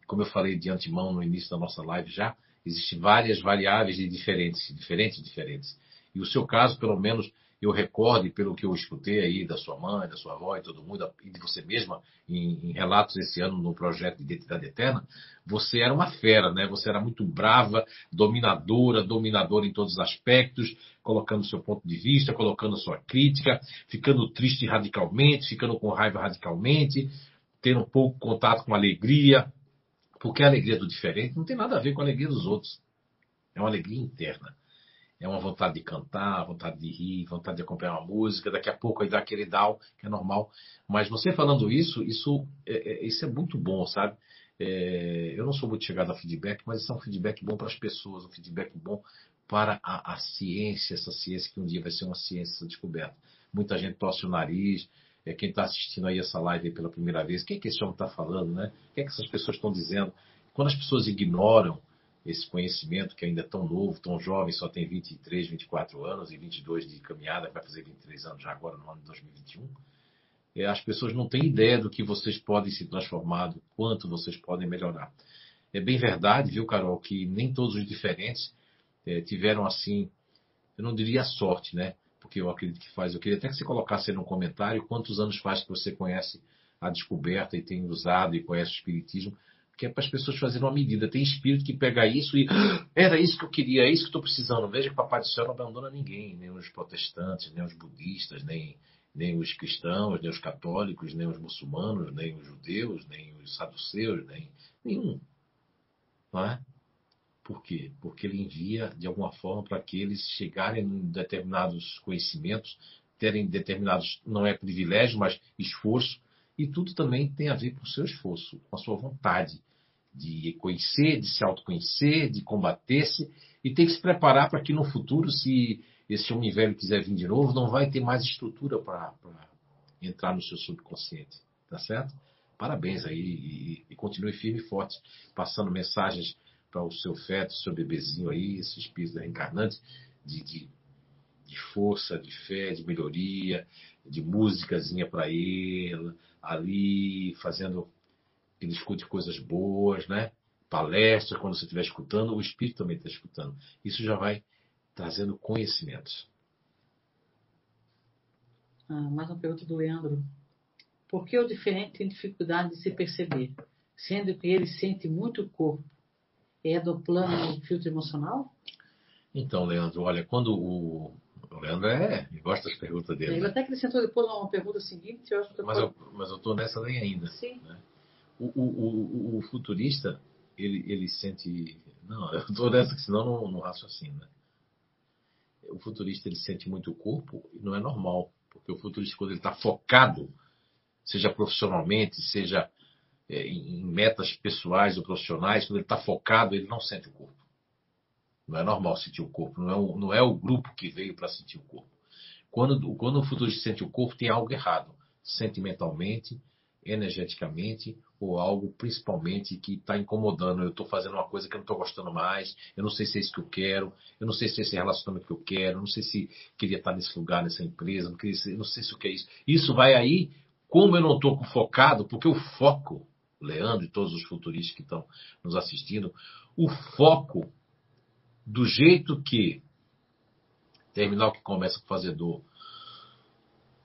Como eu falei de antemão no início da nossa live já, existem várias variáveis de diferentes, diferentes, diferentes. E o seu caso, pelo menos, eu recordo, pelo que eu escutei aí da sua mãe, da sua avó e todo mundo, e de você mesma, em, em, relatos esse ano no projeto de Identidade Eterna, você era uma fera, né? Você era muito brava, dominadora, dominadora em todos os aspectos, colocando seu ponto de vista, colocando sua crítica, ficando triste radicalmente, ficando com raiva radicalmente, tendo pouco contato com alegria, porque a alegria do diferente não tem nada a ver com a alegria dos outros. É uma alegria interna. É uma vontade de cantar, vontade de rir, vontade de acompanhar uma música, daqui a pouco aí dá aquele down, que é normal. Mas você falando isso, isso é, é, isso é muito bom, sabe? É, eu não sou muito chegado a feedback, mas isso é um feedback bom para as pessoas, um feedback bom para a, a, ciência, essa ciência que um dia vai ser uma ciência descoberta. Muita gente torce o nariz, é, quem está assistindo aí essa live pela primeira vez, o que, é que esse homem está falando, né? O que, é que essas pessoas estão dizendo? Quando as pessoas ignoram esse conhecimento que ainda é tão novo, tão jovem, só tem 23, 24 anos e 22 de caminhada, vai fazer 23 anos já agora no ano de 2021. É, as pessoas não têm ideia do que vocês podem se transformar, do quanto vocês podem melhorar. É bem verdade, viu, Carol, que nem todos os diferentes é, tiveram assim, eu não diria sorte, né? Porque eu acredito que faz. Eu queria até que você colocasse aí no comentário quantos anos faz que você conhece a descoberta e tem usado e conhece o Espiritismo que é para as pessoas fazerem uma medida. Tem espírito que pega isso e ah, era isso que eu queria, é isso que estou precisando. Veja que o Papai do Céu não abandona ninguém, nem os protestantes, nem os budistas, nem, nem os cristãos, nem os católicos, nem os muçulmanos, nem os judeus, nem os saduceus, nem nenhum. Não é? Por quê? Porque ele envia de alguma forma para que eles chegarem em determinados conhecimentos, terem determinados, não é privilégio, mas esforço, e tudo também tem a ver com o seu esforço, com a sua vontade de conhecer, de se autoconhecer, de combater-se e tem que se preparar para que no futuro, se esse homem velho quiser vir de novo, não vai ter mais estrutura para entrar no seu subconsciente, tá certo? Parabéns aí e, e continue firme e forte, passando mensagens para o seu feto, seu bebezinho aí, esse espírito reencarnante de, de, de força, de fé, de melhoria, de músicazinha para ele, ali fazendo ele escute coisas boas, né? Palestras, quando você estiver escutando, o espírito também está escutando. Isso já vai trazendo conhecimentos. Ah, mais uma pergunta do Leandro. Por que o diferente tem dificuldade de se perceber, sendo que ele sente muito o corpo? É do plano filtro emocional? Então, Leandro, olha, quando o, o Leandro é, gosta das perguntas dele. Ele né? até acrescentou depois uma pergunta seguinte, eu acho que mas, eu, mas eu estou nessa lei ainda. Sim. Né? O, o, o, futurista, ele, ele sente. Não, eu estou nessa senão não, não raciocina. Né? O futurista ele sente muito o corpo e não é normal. Porque o futurista, quando ele está focado, seja profissionalmente, seja é, em metas pessoais ou profissionais, quando ele está focado, ele não sente o corpo. Não é normal sentir o corpo. Não é o, não é o grupo que veio para sentir o corpo. Quando, quando o futurista sente o corpo, tem algo errado. Sentimentalmente, energeticamente ou algo principalmente que está incomodando. Eu estou fazendo uma coisa que eu não estou gostando mais, eu não sei se é isso que eu quero, eu não sei se é esse relacionamento que eu quero, eu não sei se queria estar nesse lugar, nessa empresa, não, queria, não sei se o que é isso. Isso vai aí, como eu não estou focado, porque o foco, Leandro e todos os futuristas que estão nos assistindo, o foco do jeito que terminal que começa com fazedor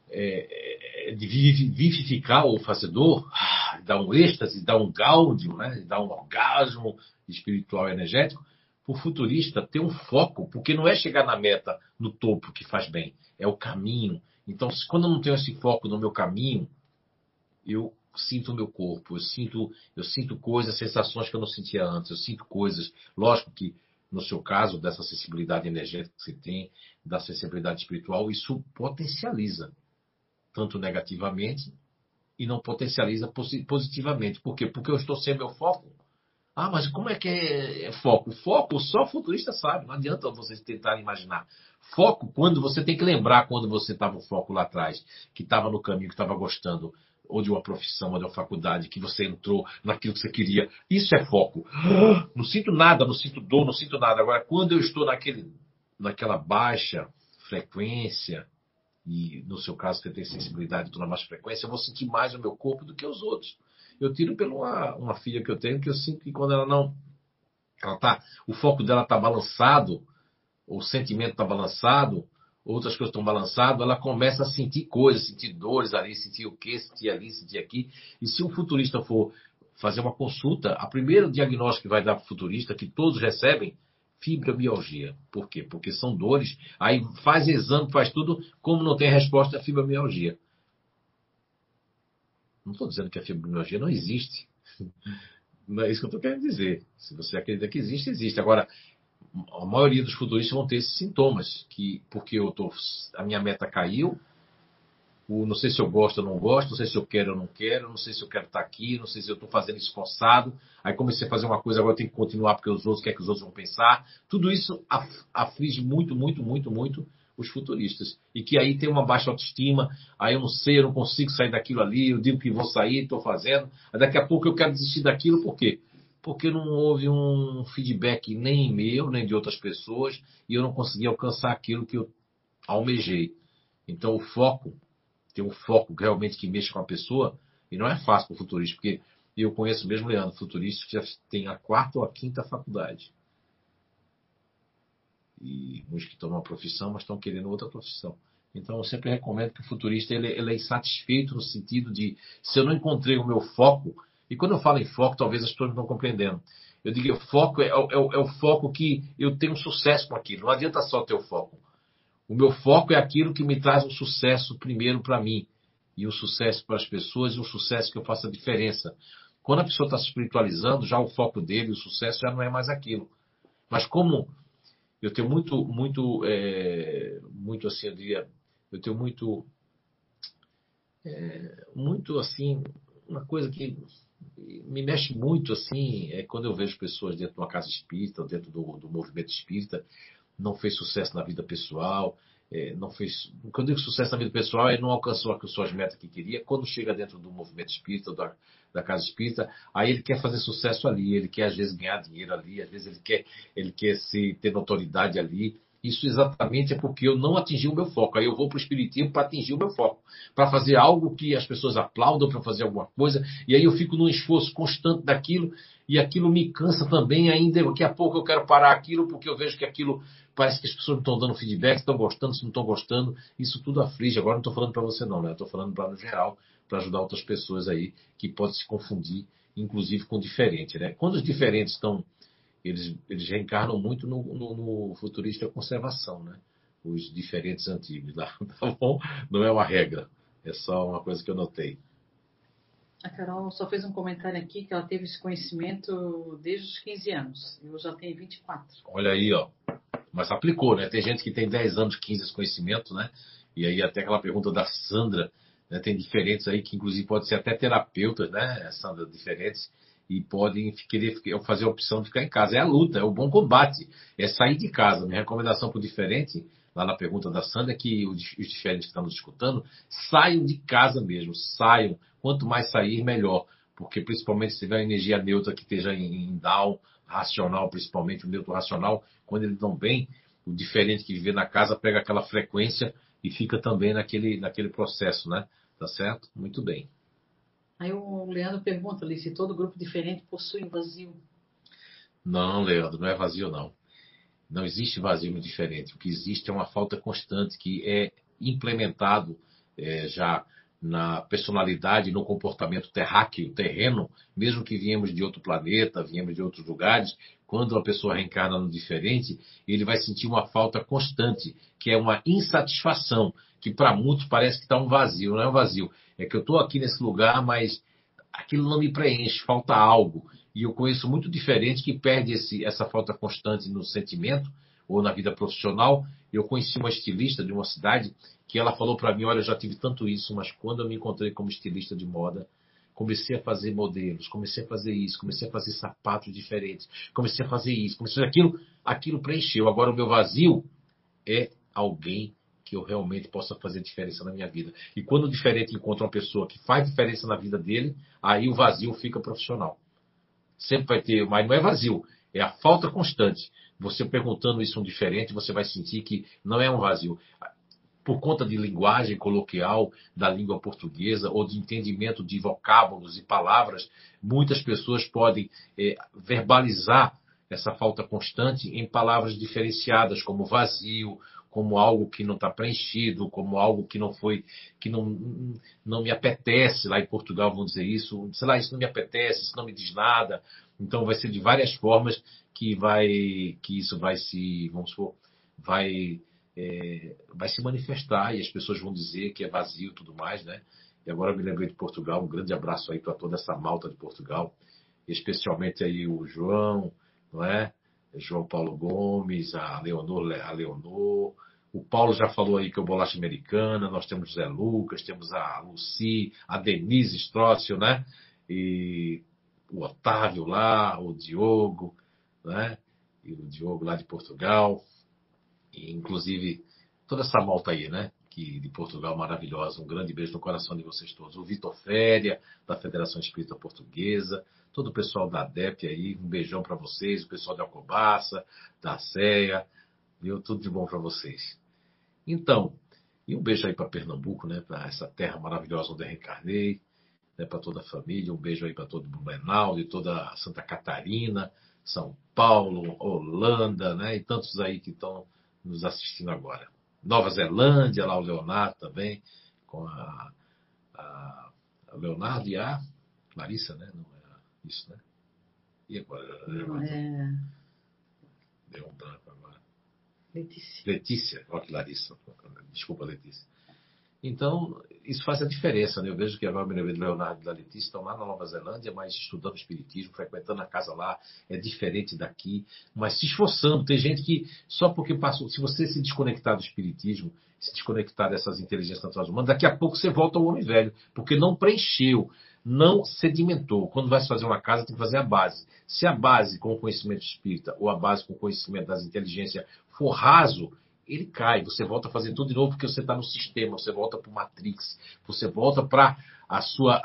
é, é, de vivificar o fazedor, ah, dar um êxtase, dar um gáudio, né? dar um orgasmo espiritual e energético, para o futurista ter um foco, porque não é chegar na meta, no topo, que faz bem, é o caminho. Então, quando eu não tenho esse foco no meu caminho, eu sinto o meu corpo, eu sinto, eu sinto coisas, sensações que eu não sentia antes, eu sinto coisas. Lógico que no seu caso, dessa sensibilidade energética que você tem, da sensibilidade espiritual, isso potencializa tanto negativamente e não potencializa positivamente. Por quê? Porque eu estou sem meu foco. Ah, mas como é que é, é foco? Foco só futurista sabe, não adianta vocês tentarem imaginar. Foco quando você tem que lembrar quando você estava o foco lá atrás, que estava no caminho, que estava gostando, ou de uma profissão, ou de uma faculdade, que você entrou naquilo que você queria. Isso é foco. Não sinto nada, não sinto dor, não sinto nada. Agora, quando eu estou naquele, naquela baixa frequência, e no seu caso você tem sensibilidade, na baixa frequência, eu vou sentir mais o meu corpo do que os outros. Eu tiro pela uma, uma filha que eu tenho que eu sinto que quando ela não. Ela tá, o foco dela está balançado, o sentimento está balançado, outras coisas estão balançadas, ela começa a sentir coisas, sentir dores ali, sentir o que, sentir ali, sentir aqui. E se um futurista for fazer uma consulta, a primeiro diagnóstico que vai dar para o futurista, que todos recebem, fibromialgia. Por quê? Porque são dores. Aí faz exame, faz tudo, como não tem resposta, é fibromialgia. Não estou dizendo que a fibromialgia não existe. Não é isso que eu estou querendo dizer. Se você acredita que existe, existe. Agora, a maioria dos futuristas vão ter esses sintomas, que porque eu tô, a minha meta caiu, o, não sei se eu gosto ou não gosto, não sei se eu quero ou não quero, não sei se eu quero estar aqui, não sei se eu estou fazendo esforçado, aí comecei a fazer uma coisa, agora eu tenho que continuar porque os outros querem que os outros vão pensar. Tudo isso aflige muito, muito, muito, muito os futuristas. E que aí tem uma baixa autoestima, aí eu não sei, eu não consigo sair daquilo ali, eu digo que vou sair, estou fazendo, aí daqui a pouco eu quero desistir daquilo, por quê? Porque não houve um feedback nem meu, nem de outras pessoas, e eu não consegui alcançar aquilo que eu almejei. Então o foco, ter um foco realmente que mexa com a pessoa, e não é fácil para o futurista, porque eu conheço mesmo Leandro, futurista que já tem a quarta ou a quinta faculdade e uns que estão numa profissão, mas estão querendo outra profissão. Então, eu sempre recomendo que o futurista ele, ele é insatisfeito no sentido de se eu não encontrei o meu foco, e quando eu falo em foco, talvez as pessoas não estão compreendendo. Eu digo o foco é, é, é, o foco que eu tenho sucesso com aquilo. Não adianta só ter o foco. O meu foco é aquilo que me traz um sucesso primeiro para mim, e um sucesso para as pessoas, e um sucesso que eu faça diferença. Quando a pessoa está se espiritualizando, já o foco dele, o sucesso já não é mais aquilo. Mas como eu tenho muito, muito, é, muito assim, eu diria, eu tenho muito, é, muito assim, uma coisa que me mexe muito assim, é quando eu vejo pessoas dentro de uma casa espírita, dentro do, do movimento espírita, não fez sucesso na vida pessoal, é, não fez. Quando eu digo sucesso na vida pessoal, ele não alcançou as metas que queria. Quando chega dentro do movimento espírita, da, da casa espírita, aí ele quer fazer sucesso ali, ele quer às vezes ganhar dinheiro ali, às vezes ele quer, ele quer se, ter notoriedade ali. Isso exatamente é porque eu não atingi o meu foco. Aí eu vou para o Espiritismo para atingir o meu foco. Para fazer algo que as pessoas aplaudam, para fazer alguma coisa. E aí eu fico num esforço constante daquilo. E aquilo me cansa também. Ainda daqui a pouco eu quero parar aquilo, porque eu vejo que aquilo parece que as pessoas não estão dando feedback, estão gostando, se não estão gostando. Isso tudo aflige. Agora não estou falando para você, não, né? Estou falando para no geral, para ajudar outras pessoas aí que podem se confundir, inclusive com diferente, né? Quando os diferentes estão eles, eles reencarnam muito no, no, no futurista conservação, né? Os diferentes antigos, tá? tá bom? Não é uma regra, é só uma coisa que eu notei. A Carol só fez um comentário aqui que ela teve esse conhecimento desde os 15 anos. Eu já tenho 24. Olha aí, ó. Mas aplicou, né? Tem gente que tem 10 anos, 15 esse conhecimento, né? E aí até aquela pergunta da Sandra, né? Tem diferentes aí que inclusive pode ser até terapeutas, né, Sandra, diferentes e podem querer fazer a opção de ficar em casa. É a luta, é o bom combate, é sair de casa. Minha recomendação para o diferente, lá na pergunta da Sandra, é que os diferentes que estão nos escutando saiam de casa mesmo, saiam. Quanto mais sair, melhor. Porque principalmente se tiver energia neutra que esteja em down, racional, principalmente o neutro racional, quando eles estão bem, o diferente que vive na casa pega aquela frequência e fica também naquele, naquele processo, né? Tá certo? Muito bem. Aí o Leandro pergunta ali se todo grupo diferente possui vazio. Não, Leandro, não é vazio não. Não existe vazio diferente. O que existe é uma falta constante que é implementado é, já na personalidade, no comportamento terráqueo, terreno, mesmo que viemos de outro planeta, viemos de outros lugares, quando a pessoa reencarna no diferente, ele vai sentir uma falta constante, que é uma insatisfação, que para muitos parece que está um vazio, não é um vazio. É que eu estou aqui nesse lugar, mas aquilo não me preenche, falta algo. E eu conheço muito diferente que perde esse, essa falta constante no sentimento ou na vida profissional. Eu conheci uma estilista de uma cidade que ela falou para mim: Olha, eu já tive tanto isso, mas quando eu me encontrei como estilista de moda, comecei a fazer modelos, comecei a fazer isso, comecei a fazer sapatos diferentes, comecei a fazer isso, comecei a fazer aquilo, aquilo preencheu. Agora o meu vazio é alguém que eu realmente possa fazer diferença na minha vida. E quando o diferente encontra uma pessoa que faz diferença na vida dele, aí o vazio fica profissional. Sempre vai ter, mas não é vazio, é a falta constante. Você perguntando isso um diferente, você vai sentir que não é um vazio. Por conta de linguagem coloquial da língua portuguesa ou de entendimento de vocábulos e palavras, muitas pessoas podem é, verbalizar essa falta constante em palavras diferenciadas, como vazio, como algo que não está preenchido, como algo que não foi, que não, não me apetece, lá em Portugal vão dizer isso, sei lá, isso não me apetece, isso não me diz nada. Então vai ser de várias formas que vai, que isso vai se, vamos supor, vai, é, vai se manifestar e as pessoas vão dizer que é vazio e tudo mais, né? E agora eu me lembrei de Portugal, um grande abraço aí para toda essa malta de Portugal, especialmente aí o João, não é? João Paulo Gomes, a Leonor, a Leonor, o Paulo já falou aí que é o Bolacha Americana, nós temos o Zé Lucas, temos a Luci, a Denise Strócio, né? E o Otávio lá, o Diogo, né? E o Diogo lá de Portugal. E, inclusive, toda essa malta aí, né? Que, de Portugal maravilhosa. Um grande beijo no coração de vocês todos. O Vitor Féria, da Federação Espírita Portuguesa. Todo o pessoal da ADEP aí, um beijão para vocês. O pessoal da Alcobaça, da CEA. Viu? Tudo de bom para vocês. Então, e um beijo aí para Pernambuco, né? Para essa terra maravilhosa onde eu reencarnei, né? Para toda a família. Um beijo aí para todo Blumenau, e toda Santa Catarina, São Paulo, Holanda, né? E tantos aí que estão nos assistindo agora. Nova Zelândia, lá o Leonardo também, com a, a, a Leonardo e a Larissa, né? Não é isso, né? E agora? Não, é... Deu um branco. Letícia. Letícia, olha que Larissa, desculpa, Letícia. Então, isso faz a diferença, né? Eu vejo que agora me do Leonardo e da Letícia estão lá na Nova Zelândia, mas estudando Espiritismo, frequentando a casa lá, é diferente daqui, mas se esforçando. Tem gente que, só porque passou, se você se desconectar do Espiritismo, se desconectar dessas inteligências naturais humanas, daqui a pouco você volta ao homem velho, porque não preencheu, não sedimentou. Quando vai fazer uma casa, tem que fazer a base. Se a base com o conhecimento espírita ou a base com o conhecimento das inteligências for raso, ele cai. Você volta a fazer tudo de novo porque você está no sistema, você volta para o Matrix, você volta para sua,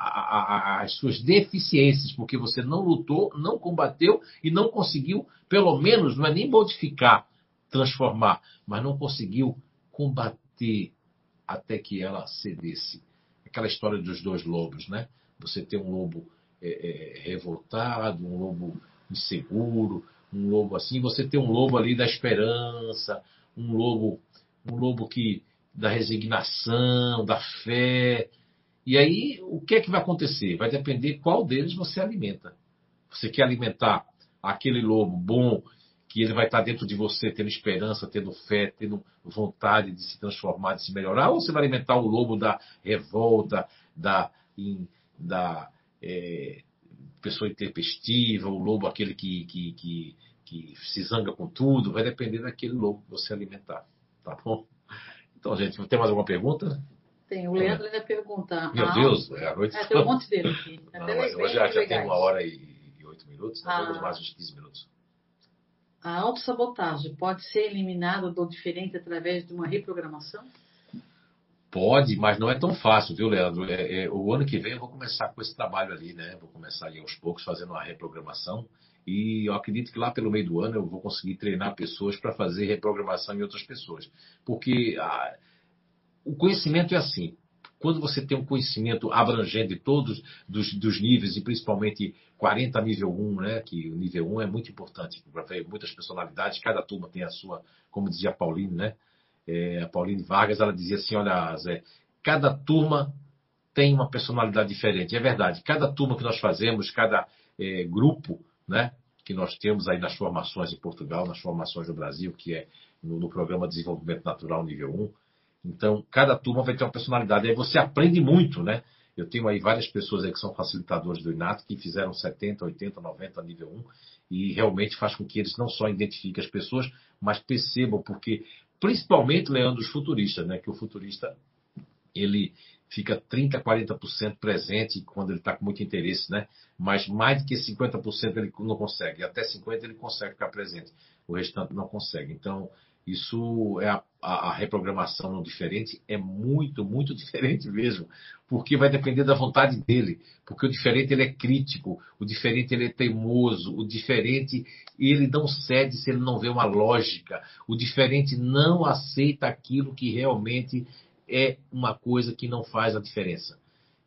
as suas deficiências, porque você não lutou, não combateu e não conseguiu, pelo menos, não é nem modificar, transformar, mas não conseguiu combater até que ela cedesse. Aquela história dos dois lobos, né? Você tem um lobo é, é, revoltado, um lobo inseguro, um lobo assim, você tem um lobo ali da esperança, um lobo, um lobo que da resignação, da fé. E aí, o que é que vai acontecer? Vai depender qual deles você alimenta. Você quer alimentar aquele lobo bom, que ele vai estar dentro de você, tendo esperança, tendo fé, tendo vontade de se transformar, de se melhorar, ou você vai alimentar o lobo da revolta, da, da é, pessoa intempestiva, o lobo aquele que, que, que, que, se zanga com tudo, vai depender daquele lobo que você alimentar. Tá bom? Então, gente, tem mais alguma pergunta? Tem, o Leandro ainda perguntar. Meu Deus, é a noite. É, tem um monte dele aqui. Não, hoje já, já tem uma hora e oito minutos, né? ah. mais uns 15 minutos. A autossabotagem pode ser eliminada do diferente através de uma reprogramação? Pode, mas não é tão fácil, viu, Leandro? É, é, o ano que vem eu vou começar com esse trabalho ali, né? Vou começar ali aos poucos fazendo uma reprogramação. E eu acredito que lá pelo meio do ano eu vou conseguir treinar pessoas para fazer reprogramação em outras pessoas. Porque ah, o conhecimento é assim. Quando você tem um conhecimento abrangente de todos dos, dos níveis, e principalmente 40 nível 1, né? Que o nível 1 é muito importante para ver muitas personalidades, cada turma tem a sua, como dizia Paulinho, né? É, a Pauline Vargas, ela dizia assim: olha, Zé, cada turma tem uma personalidade diferente. É verdade, cada turma que nós fazemos, cada é, grupo né, que nós temos aí nas formações em Portugal, nas formações no Brasil, que é no, no programa de Desenvolvimento Natural nível 1. Então, cada turma vai ter uma personalidade. Aí você aprende muito, né? Eu tenho aí várias pessoas aí que são facilitadores do INAT, que fizeram 70, 80, 90 nível 1, e realmente faz com que eles não só identifiquem as pessoas, mas percebam, porque principalmente, Leandro, os futuristas, né? Que o futurista, ele fica 30%, 40% presente quando ele está com muito interesse, né? Mas mais do que 50% ele não consegue. Até 50% ele consegue ficar presente. O restante não consegue. Então, isso é a, a, a, reprogramação no diferente é muito, muito diferente mesmo, porque vai depender da vontade dele, porque o diferente ele é crítico, o diferente ele é teimoso, o diferente ele não cede se ele não vê uma lógica, o diferente não aceita aquilo que realmente é uma coisa que não faz a diferença.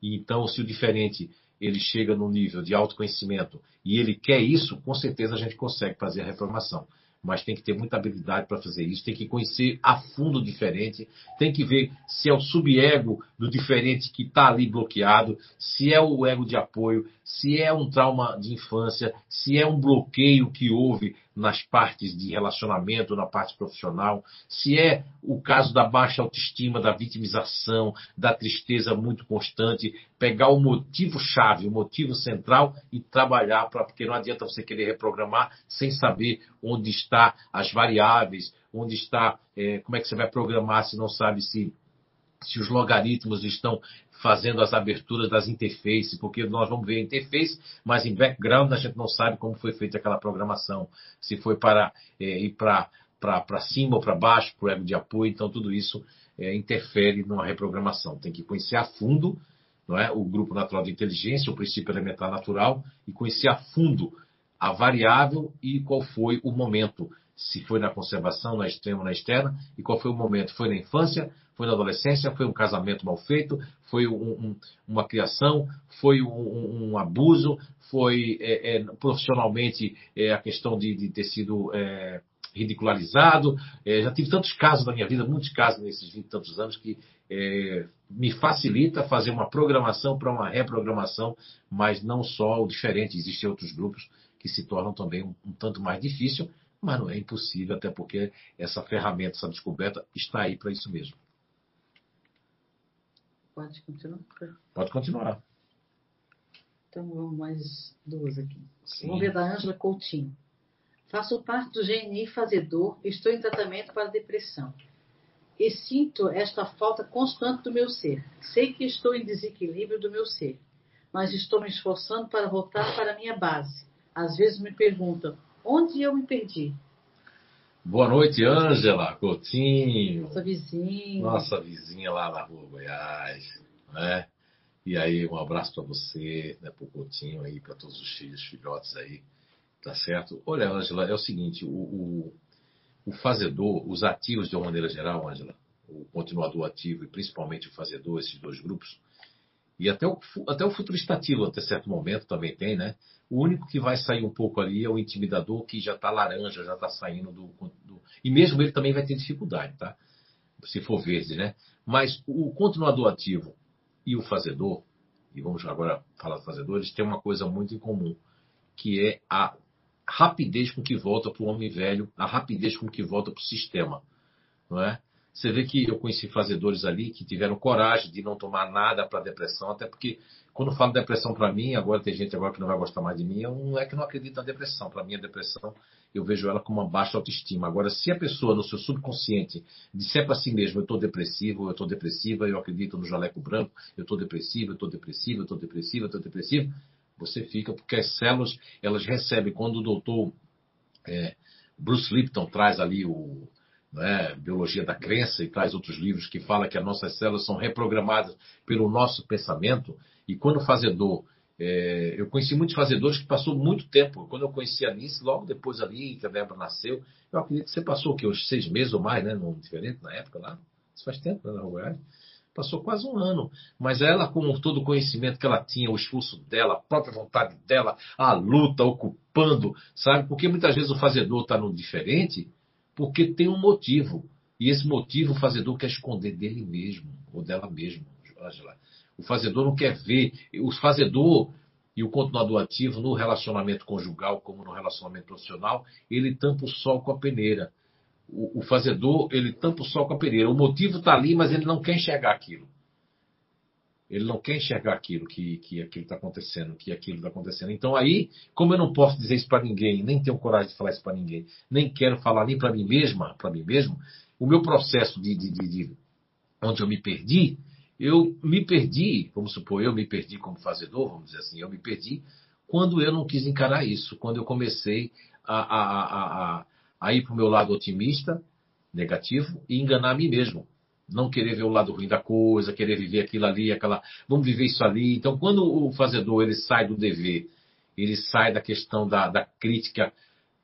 E então, se o diferente ele chega no nível de autoconhecimento e ele quer isso, com certeza a gente consegue fazer a reprogramação mas tem que ter muita habilidade para fazer isso, tem que conhecer a fundo o diferente, tem que ver se é o subego do diferente que está ali bloqueado, se é o ego de apoio, se é um trauma de infância, se é um bloqueio que houve nas partes de relacionamento, na parte profissional, se é o caso da baixa autoestima, da vitimização, da tristeza muito constante, pegar o motivo chave, o motivo central e trabalhar para porque não adianta você querer reprogramar sem saber onde está as variáveis, onde está é, como é que você vai programar se não sabe se se os logaritmos estão fazendo as aberturas das interfaces, porque nós vamos ver a interface, mas em background a gente não sabe como foi feita aquela programação, se foi para é, ir para cima ou para baixo, para o ego de apoio, então tudo isso é, interfere numa reprogramação. Tem que conhecer a fundo não é, o grupo natural de inteligência, o princípio elementar natural, e conhecer a fundo a variável e qual foi o momento se foi na conservação, na extrema na externa, e qual foi o momento. Foi na infância, foi na adolescência, foi um casamento mal feito, foi um, um, uma criação, foi um, um abuso, foi é, é, profissionalmente é, a questão de, de ter sido é, ridicularizado. É, já tive tantos casos na minha vida, muitos casos nesses 20 e tantos anos, que é, me facilita fazer uma programação para uma reprogramação, mas não só o diferente, existem outros grupos que se tornam também um, um tanto mais difícil, mas não é impossível, até porque essa ferramenta, essa descoberta está aí para isso mesmo. Pode continuar? Pode continuar. Então vamos mais duas aqui. Sim. Vamos ver da Ângela Coutinho. Faço parte do GNI Fazedor, estou em tratamento para depressão. E sinto esta falta constante do meu ser. Sei que estou em desequilíbrio do meu ser, mas estou me esforçando para voltar para a minha base. Às vezes me perguntam, Onde eu me perdi? Boa noite, Ângela Coutinho. Nossa vizinha. Nossa vizinha lá na rua Goiás. Né? E aí, um abraço para você, né, para o Coutinho aí, para todos os filhos, filhotes aí. Tá certo? Olha, Ângela, é o seguinte, o, o, o fazedor, os ativos de uma maneira geral, Ângela, o continuador ativo e principalmente o fazedor, esses dois grupos, e até o, até o futurista ativo, até certo momento, também tem, né? O único que vai sair um pouco ali é o intimidador, que já está laranja, já está saindo do, do, E mesmo ele também vai ter dificuldade, tá? Se for verde, né? Mas o continuador ativo e o fazedor, e vamos agora falar do fazedor, eles têm uma coisa muito em comum, que é a rapidez com que volta para o homem velho, a rapidez com que volta para o sistema, não é? Você vê que eu conheci fazedores ali que tiveram coragem de não tomar nada para depressão, até porque quando falo depressão para mim, agora tem gente agora que não vai gostar mais de mim, eu não é que não acredito na depressão. Para mim, a depressão, eu vejo ela como uma baixa autoestima. Agora, se a pessoa no seu subconsciente disser para si mesmo, eu estou depressivo, eu estou depressiva, eu acredito no jaleco branco, eu estou depressivo, eu estou depressivo, eu estou depressivo, eu estou depressivo, você fica, porque as células, elas recebem, quando o doutor é, Bruce Lipton traz ali o, né, Biologia da Crença e traz outros livros que fala que as nossas células são reprogramadas pelo nosso pensamento. E quando fazedor, é, eu conheci muitos fazedores que passou muito tempo. Quando eu conheci a Anice, logo depois ali que a Débora nasceu, eu acredito que você passou o quê? Uns seis meses ou mais, né? Não diferente na época lá. Isso faz tempo, né, na Goiás. Passou quase um ano. Mas ela, com todo o conhecimento que ela tinha, o esforço dela, a própria vontade dela, a luta, ocupando, sabe? Porque muitas vezes o fazedor está no diferente porque tem um motivo. E esse motivo o fazedor quer esconder dele mesmo, ou dela mesma, Angela. O fazedor não quer ver. O fazedor e o continuador ativo no relacionamento conjugal, como no relacionamento profissional, ele tampa o sol com a peneira. O, o fazedor, ele tampa o sol com a peneira. O motivo está ali, mas ele não quer enxergar aquilo. Ele não quer enxergar aquilo que, que aquilo está acontecendo, que aquilo está acontecendo. Então aí, como eu não posso dizer isso para ninguém, nem tenho coragem de falar isso para ninguém, nem quero falar nem para mim mesma, para mim mesmo, o meu processo de, de, de, de, onde eu me perdi, eu me perdi, vamos supor, eu me perdi como fazedor, vamos dizer assim, eu me perdi quando eu não quis encarar isso, quando eu comecei a, a, a, a ir para o meu lado otimista, negativo, e enganar a mim mesmo. Não querer ver o lado ruim da coisa, querer viver aquilo ali, aquela. Vamos viver isso ali. Então, quando o fazedor ele sai do dever, ele sai da questão da, da crítica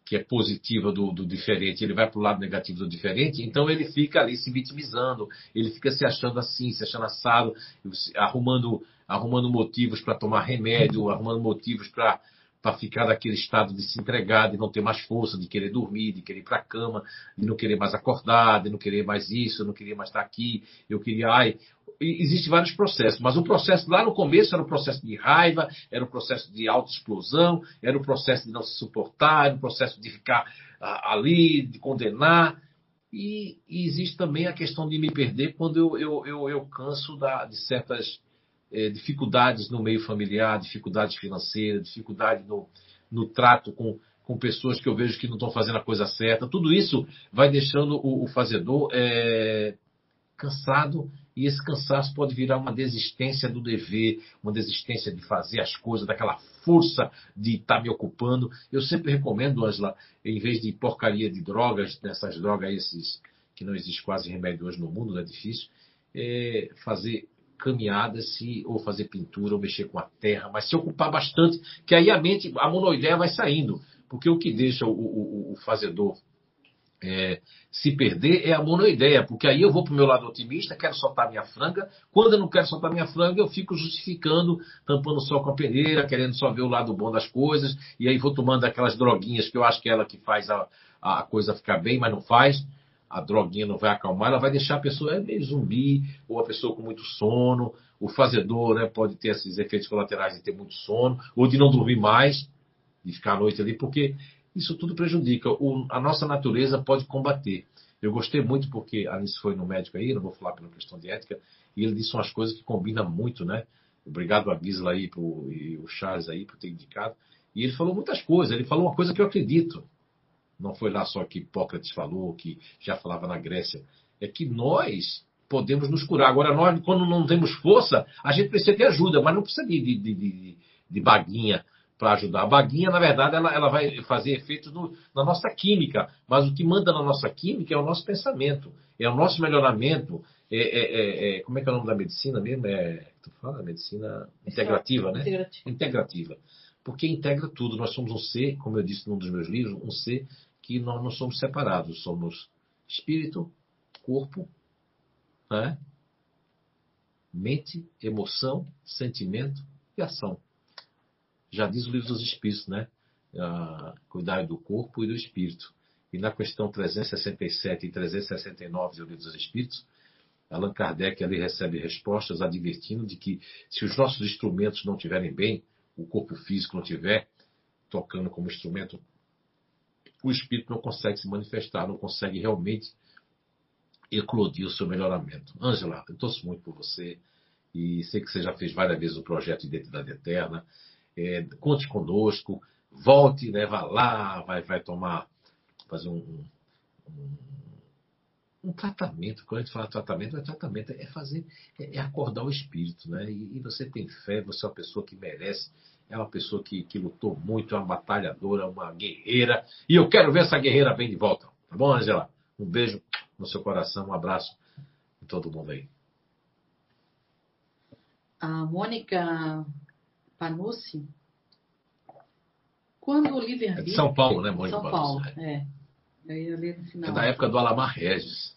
que é positiva do, do diferente, ele vai para o lado negativo do diferente, então ele fica ali se vitimizando, ele fica se achando assim, se achando assado, arrumando, arrumando motivos para tomar remédio, arrumando motivos para para ficar naquele estado de se entregar, de não ter mais força, de querer dormir, de querer ir para a cama, de não querer mais acordar, de não querer mais isso, eu não queria mais estar aqui, eu queria, ai. Existem vários processos, mas o processo lá no começo era o processo de raiva, era o processo de autoexplosão, era o processo de não se suportar, era o processo de ficar ah, ali, de condenar. E, e, existe também a questão de me perder quando eu, eu, eu, eu canso da, de certas é, dificuldades no meio familiar, dificuldades financeiras, dificuldade no, no trato com, com pessoas que eu vejo que não estão fazendo a coisa certa. Tudo isso vai deixando o, o fazedor é, cansado e esse cansaço pode virar uma desistência do dever, uma desistência de fazer as coisas, daquela força de estar tá me ocupando. Eu sempre recomendo, Angela, em vez de porcaria de drogas, dessas drogas esses que não existe quase remédio hoje no mundo, não é difícil, é fazer caminhadas se, ou fazer pintura, ou mexer com a terra, mas se ocupar bastante, que aí a mente, a monoideia vai saindo. Porque o que deixa o, o, o fazedor é, se perder é a monoideia, porque aí eu vou para o meu lado otimista, quero soltar minha franga. Quando eu não quero soltar minha franga, eu fico justificando, tampando só com a peneira, querendo só ver o lado bom das coisas, e aí vou tomando aquelas droguinhas que eu acho que é ela que faz a, a coisa ficar bem, mas não faz a droguinha não vai acalmar, ela vai deixar a pessoa é meio zumbi, ou a pessoa com muito sono. O fazedor né, pode ter esses efeitos colaterais de ter muito sono, ou de não dormir mais, de ficar à noite ali, porque isso tudo prejudica. O, a nossa natureza pode combater. Eu gostei muito porque a Alice foi no médico aí, não vou falar pela questão de ética, e ele disse umas coisas que combinam muito, né? Obrigado a Gisela aí pro, e o Charles aí por ter indicado. E ele falou muitas coisas. Ele falou uma coisa que eu acredito. Não foi lá só que Hipócrates falou, que já falava na Grécia. É que nós podemos nos curar. Agora, nós, quando não temos força, a gente precisa de ajuda, mas não precisa de, de, de, de baguinha para ajudar. A baguinha, na verdade, ela, ela vai fazer efeito no, na nossa química, mas o que manda na nossa química é o nosso pensamento, é o nosso melhoramento. É, é, é, é como é que é o nome da medicina mesmo? É, tu fala? Medicina integrativa, né? Integrativa. integrativa. Porque integra tudo. Nós somos um ser, como eu disse num dos meus livros, um ser que nós não somos separados, somos espírito, corpo, né? mente, emoção, sentimento e ação. Já diz o livro dos Espíritos, né? Ah, cuidar do corpo e do espírito. E na questão 367 e 369 do livro dos Espíritos, Allan Kardec ali recebe respostas advertindo de que se os nossos instrumentos não estiverem bem, o corpo físico não estiver tocando como instrumento o espírito não consegue se manifestar, não consegue realmente eclodir o seu melhoramento. Ângela, eu torço muito por você e sei que você já fez várias vezes o projeto Identidade Eterna. É, conte conosco, volte, né, vá lá, vai, vai tomar, fazer um, um, um tratamento. Quando a gente fala tratamento, é tratamento, é fazer, é, é acordar o espírito, né? E, e, você tem fé, você é uma pessoa que merece é uma pessoa que, que lutou muito, é uma batalhadora, uma guerreira. E eu quero ver essa guerreira bem de volta. Tá bom, Angela? Um beijo no seu coração, um abraço em todo mundo aí. A Mônica Panucci, quando o livre-arbítrio... É de São Paulo, né, Mônica São Paulo, é. Eu ia ler no final. É da época do Alamar Regis.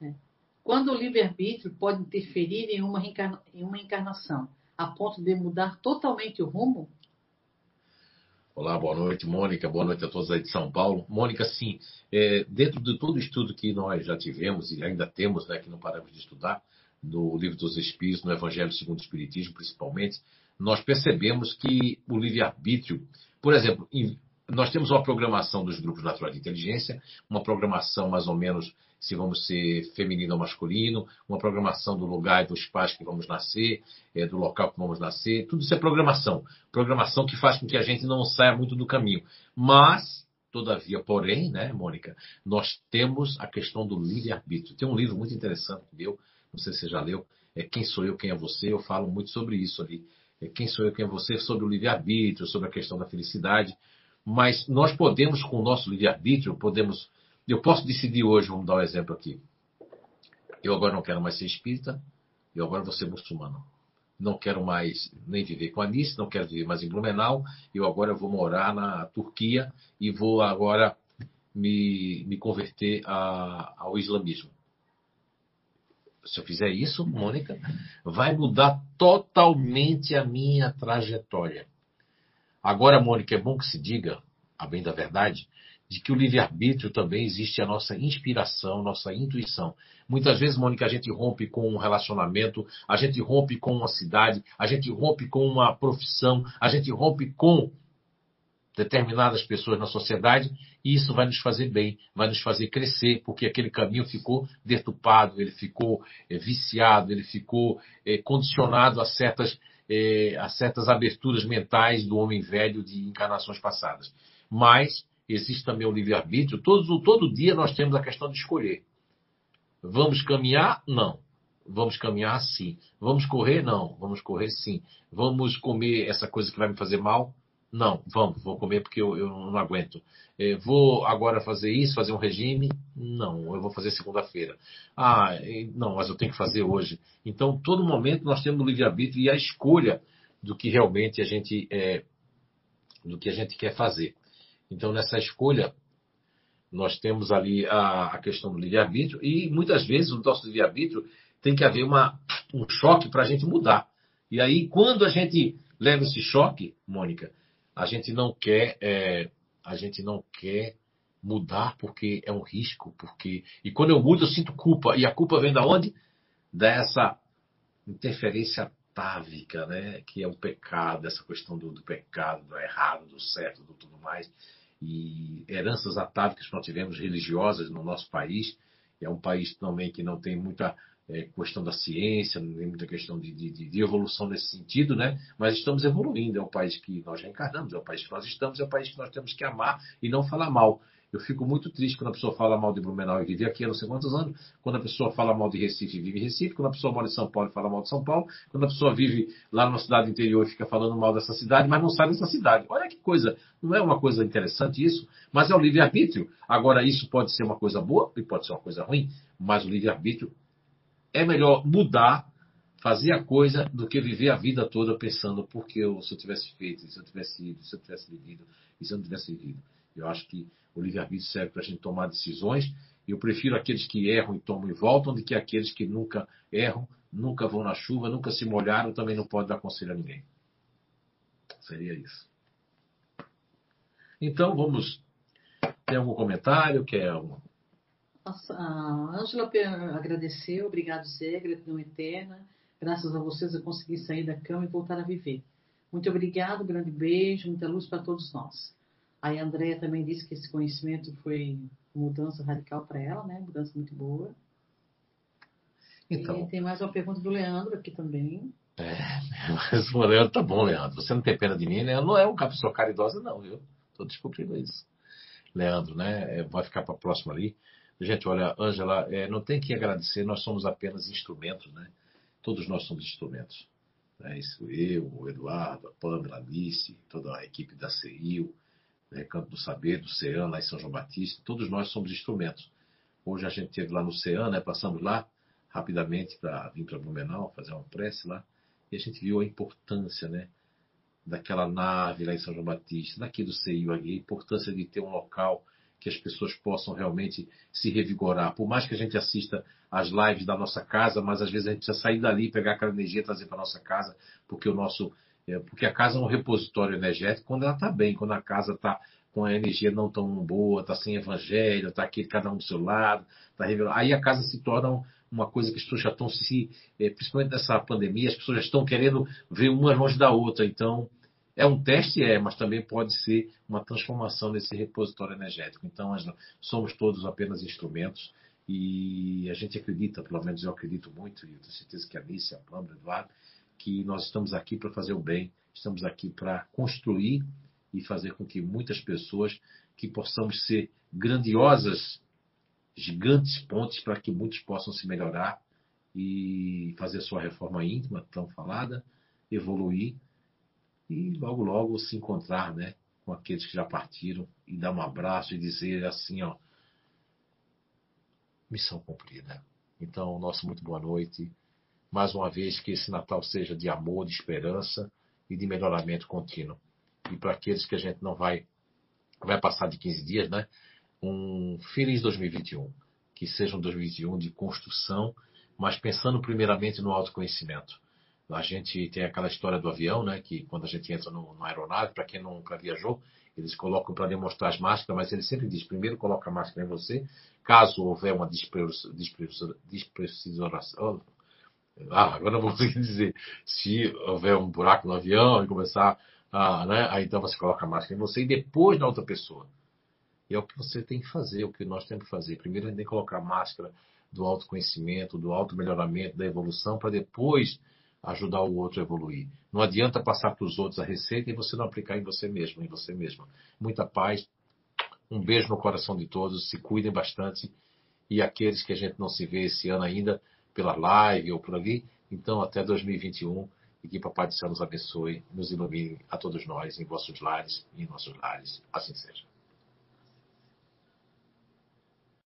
É. Quando o livre-arbítrio pode interferir em uma, reencarna... em uma encarnação a ponto de mudar totalmente o rumo? Olá, boa noite, Mônica. Boa noite a todos aí de São Paulo. Mônica, sim, é, dentro de todo o estudo que nós já tivemos e ainda temos, né, que não paramos de estudar, no Livro dos Espíritos, no Evangelho segundo o Espiritismo, principalmente, nós percebemos que o livre-arbítrio, por exemplo, nós temos uma programação dos grupos naturais de inteligência, uma programação mais ou menos se vamos ser feminino ou masculino, uma programação do lugar e dos pais que vamos nascer, é, do local que vamos nascer, tudo isso é programação. Programação que faz com que a gente não saia muito do caminho. Mas, todavia, porém, né, Mônica, nós temos a questão do livre-arbítrio. Tem um livro muito interessante meu, não sei se você já leu, é quem sou eu, quem é você. Eu falo muito sobre isso ali. É quem sou eu, quem é você, sobre o livre-arbítrio, sobre a questão da felicidade. Mas nós podemos, com o nosso livre-arbítrio, podemos. Eu posso decidir hoje, vamos dar um exemplo aqui. Eu agora não quero mais ser espírita, eu agora vou ser muçulmano. Não quero mais nem viver com a Nice, não quero viver mais em Blumenau, eu agora vou morar na Turquia e vou agora me, me converter a, ao islamismo. Se eu fizer isso, Mônica, vai mudar totalmente a minha trajetória. Agora, Mônica, é bom que se diga, a bem da verdade, de que o livre-arbítrio também existe a nossa inspiração, nossa intuição. Muitas vezes, Mônica, a gente rompe com um relacionamento, a gente rompe com uma cidade, a gente rompe com uma profissão, a gente rompe com determinadas pessoas na sociedade e isso vai nos fazer bem, vai nos fazer crescer, porque aquele caminho ficou detupado, ele ficou é, viciado, ele ficou é, condicionado a certas, é, a certas aberturas mentais do homem velho de encarnações passadas. Mas existe também o livre-arbítrio, todo, todo dia nós temos a questão de escolher. Vamos caminhar? Não. Vamos caminhar sim. Vamos correr? Não. Vamos correr sim. Vamos comer essa coisa que vai me fazer mal? Não, vamos, vou comer porque eu, eu não aguento. É, vou agora fazer isso, fazer um regime? Não, eu vou fazer segunda-feira. Ah, não, mas eu tenho que fazer hoje. Então, todo momento nós temos o livre-arbítrio e a escolha do que realmente a gente é, do que a gente quer fazer. Então, nessa escolha, nós temos ali a, a questão do livre-arbítrio e muitas vezes o nosso livre-arbítrio tem que haver uma, um choque para a gente mudar. E aí, quando a gente leva esse choque, Mônica, a gente não quer, é, a gente não quer mudar porque é um risco, porque e quando eu mudo eu sinto culpa e a culpa vem da onde? Dessa interferência atávica, né? Que é o pecado, essa questão do, do pecado, do errado, do certo, do tudo mais e heranças atávicas que nós tivemos religiosas no nosso país. É um país também que não tem muita é, questão da ciência, não tem muita questão de, de, de, evolução nesse sentido, né? Mas estamos evoluindo. É o país que nós reencarnamos, é o país que nós estamos, é o país que nós temos que amar e não falar mal. Eu fico muito triste quando a pessoa fala mal de Blumenau e vive aqui há não sei quantos anos, quando a pessoa fala mal de Recife e vive em Recife, quando a pessoa mora em São Paulo e fala mal de São Paulo, quando a pessoa vive lá numa cidade interior e fica falando mal dessa cidade, mas não sai dessa cidade. Olha que coisa, não é uma coisa interessante isso, mas é o livre-arbítrio. Agora, isso pode ser uma coisa boa e pode ser uma coisa ruim, mas o livre-arbítrio é melhor mudar, fazer a coisa, do que viver a vida toda pensando porque eu, se eu tivesse feito, se eu tivesse ido, se eu tivesse vivido, e se eu não tivesse vivido. Eu acho que o livre-arbítrio serve para a gente tomar decisões. Eu prefiro aqueles que erram e tomam e voltam do que aqueles que nunca erram, nunca vão na chuva, nunca se molharam, também não pode dar conselho a ninguém. Seria isso. Então, vamos. Tem algum comentário? Quer alguma a Ângela agradeceu, obrigado Zé, gratidão eterna. Graças a vocês eu consegui sair da cama e voltar a viver. Muito obrigado, grande beijo, muita luz para todos nós. Aí a Andrea também disse que esse conhecimento foi mudança radical para ela, né? Mudança muito boa. Então, e tem mais uma pergunta do Leandro aqui também. É, mas o Leandro tá bom, Leandro. Você não tem pena de mim, né? Eu não é uma pessoa caridosa, não, viu? Estou descobrindo isso. Leandro, né? É, vai ficar para a próxima ali. Gente, olha, Ângela, é, não tem que agradecer, nós somos apenas instrumentos, né? Todos nós somos instrumentos. Né? Isso, eu, o Eduardo, a Pamela, a Alice, toda a equipe da CIO, né? Campo do Saber, do CEAN, lá em São João Batista, todos nós somos instrumentos. Hoje a gente esteve lá no CEAN, né? passamos lá rapidamente para vir para Blumenau, fazer uma prece lá, e a gente viu a importância, né? daquela nave lá em São João Batista, daqui do CIO, a importância de ter um local que as pessoas possam realmente se revigorar. Por mais que a gente assista às lives da nossa casa, mas às vezes a gente precisa sair dali, pegar aquela energia e trazer para nossa casa, porque o nosso, é, porque a casa é um repositório energético quando ela está bem, quando a casa está com a energia não tão boa, está sem evangelho, está aqui cada um do seu lado, tá revelando. aí a casa se torna uma coisa que as pessoas já estão se, é, principalmente nessa pandemia, as pessoas já estão querendo ver uma longe da outra, então é um teste, é, mas também pode ser uma transformação nesse repositório energético. Então, somos todos apenas instrumentos e a gente acredita, pelo menos eu acredito muito, e eu tenho certeza que a Alice, a Pâmela, Eduardo, que nós estamos aqui para fazer o bem, estamos aqui para construir e fazer com que muitas pessoas, que possamos ser grandiosas, gigantes pontes para que muitos possam se melhorar e fazer sua reforma íntima, tão falada, evoluir e logo, logo se encontrar né, com aqueles que já partiram e dar um abraço e dizer assim, ó, missão cumprida. Então, nossa muito boa noite. Mais uma vez, que esse Natal seja de amor, de esperança e de melhoramento contínuo. E para aqueles que a gente não vai, vai passar de 15 dias, né? Um feliz 2021. Que seja um 2021 de construção mas pensando primeiramente no autoconhecimento. A gente tem aquela história do avião, né, que quando a gente entra no, numa aeronave, para quem nunca viajou, eles colocam para demonstrar as máscaras, mas ele sempre diz: primeiro coloca a máscara em você, caso houver uma despressurização. Ah, agora não vou conseguir dizer. Se houver um buraco no avião e começar a. Né, aí então você coloca a máscara em você e depois na outra pessoa. E é o que você tem que fazer, o que nós temos que fazer. Primeiro a gente tem que colocar a máscara do autoconhecimento, do auto-melhoramento, da evolução, para depois ajudar o outro a evoluir. Não adianta passar para os outros a receita e você não aplicar em você mesmo, em você mesma. Muita paz, um beijo no coração de todos, se cuidem bastante. E aqueles que a gente não se vê esse ano ainda, pela live ou por ali, então até 2021, e que Papai do Céu nos abençoe, nos ilumine a todos nós, em vossos lares e em nossos lares. Assim seja.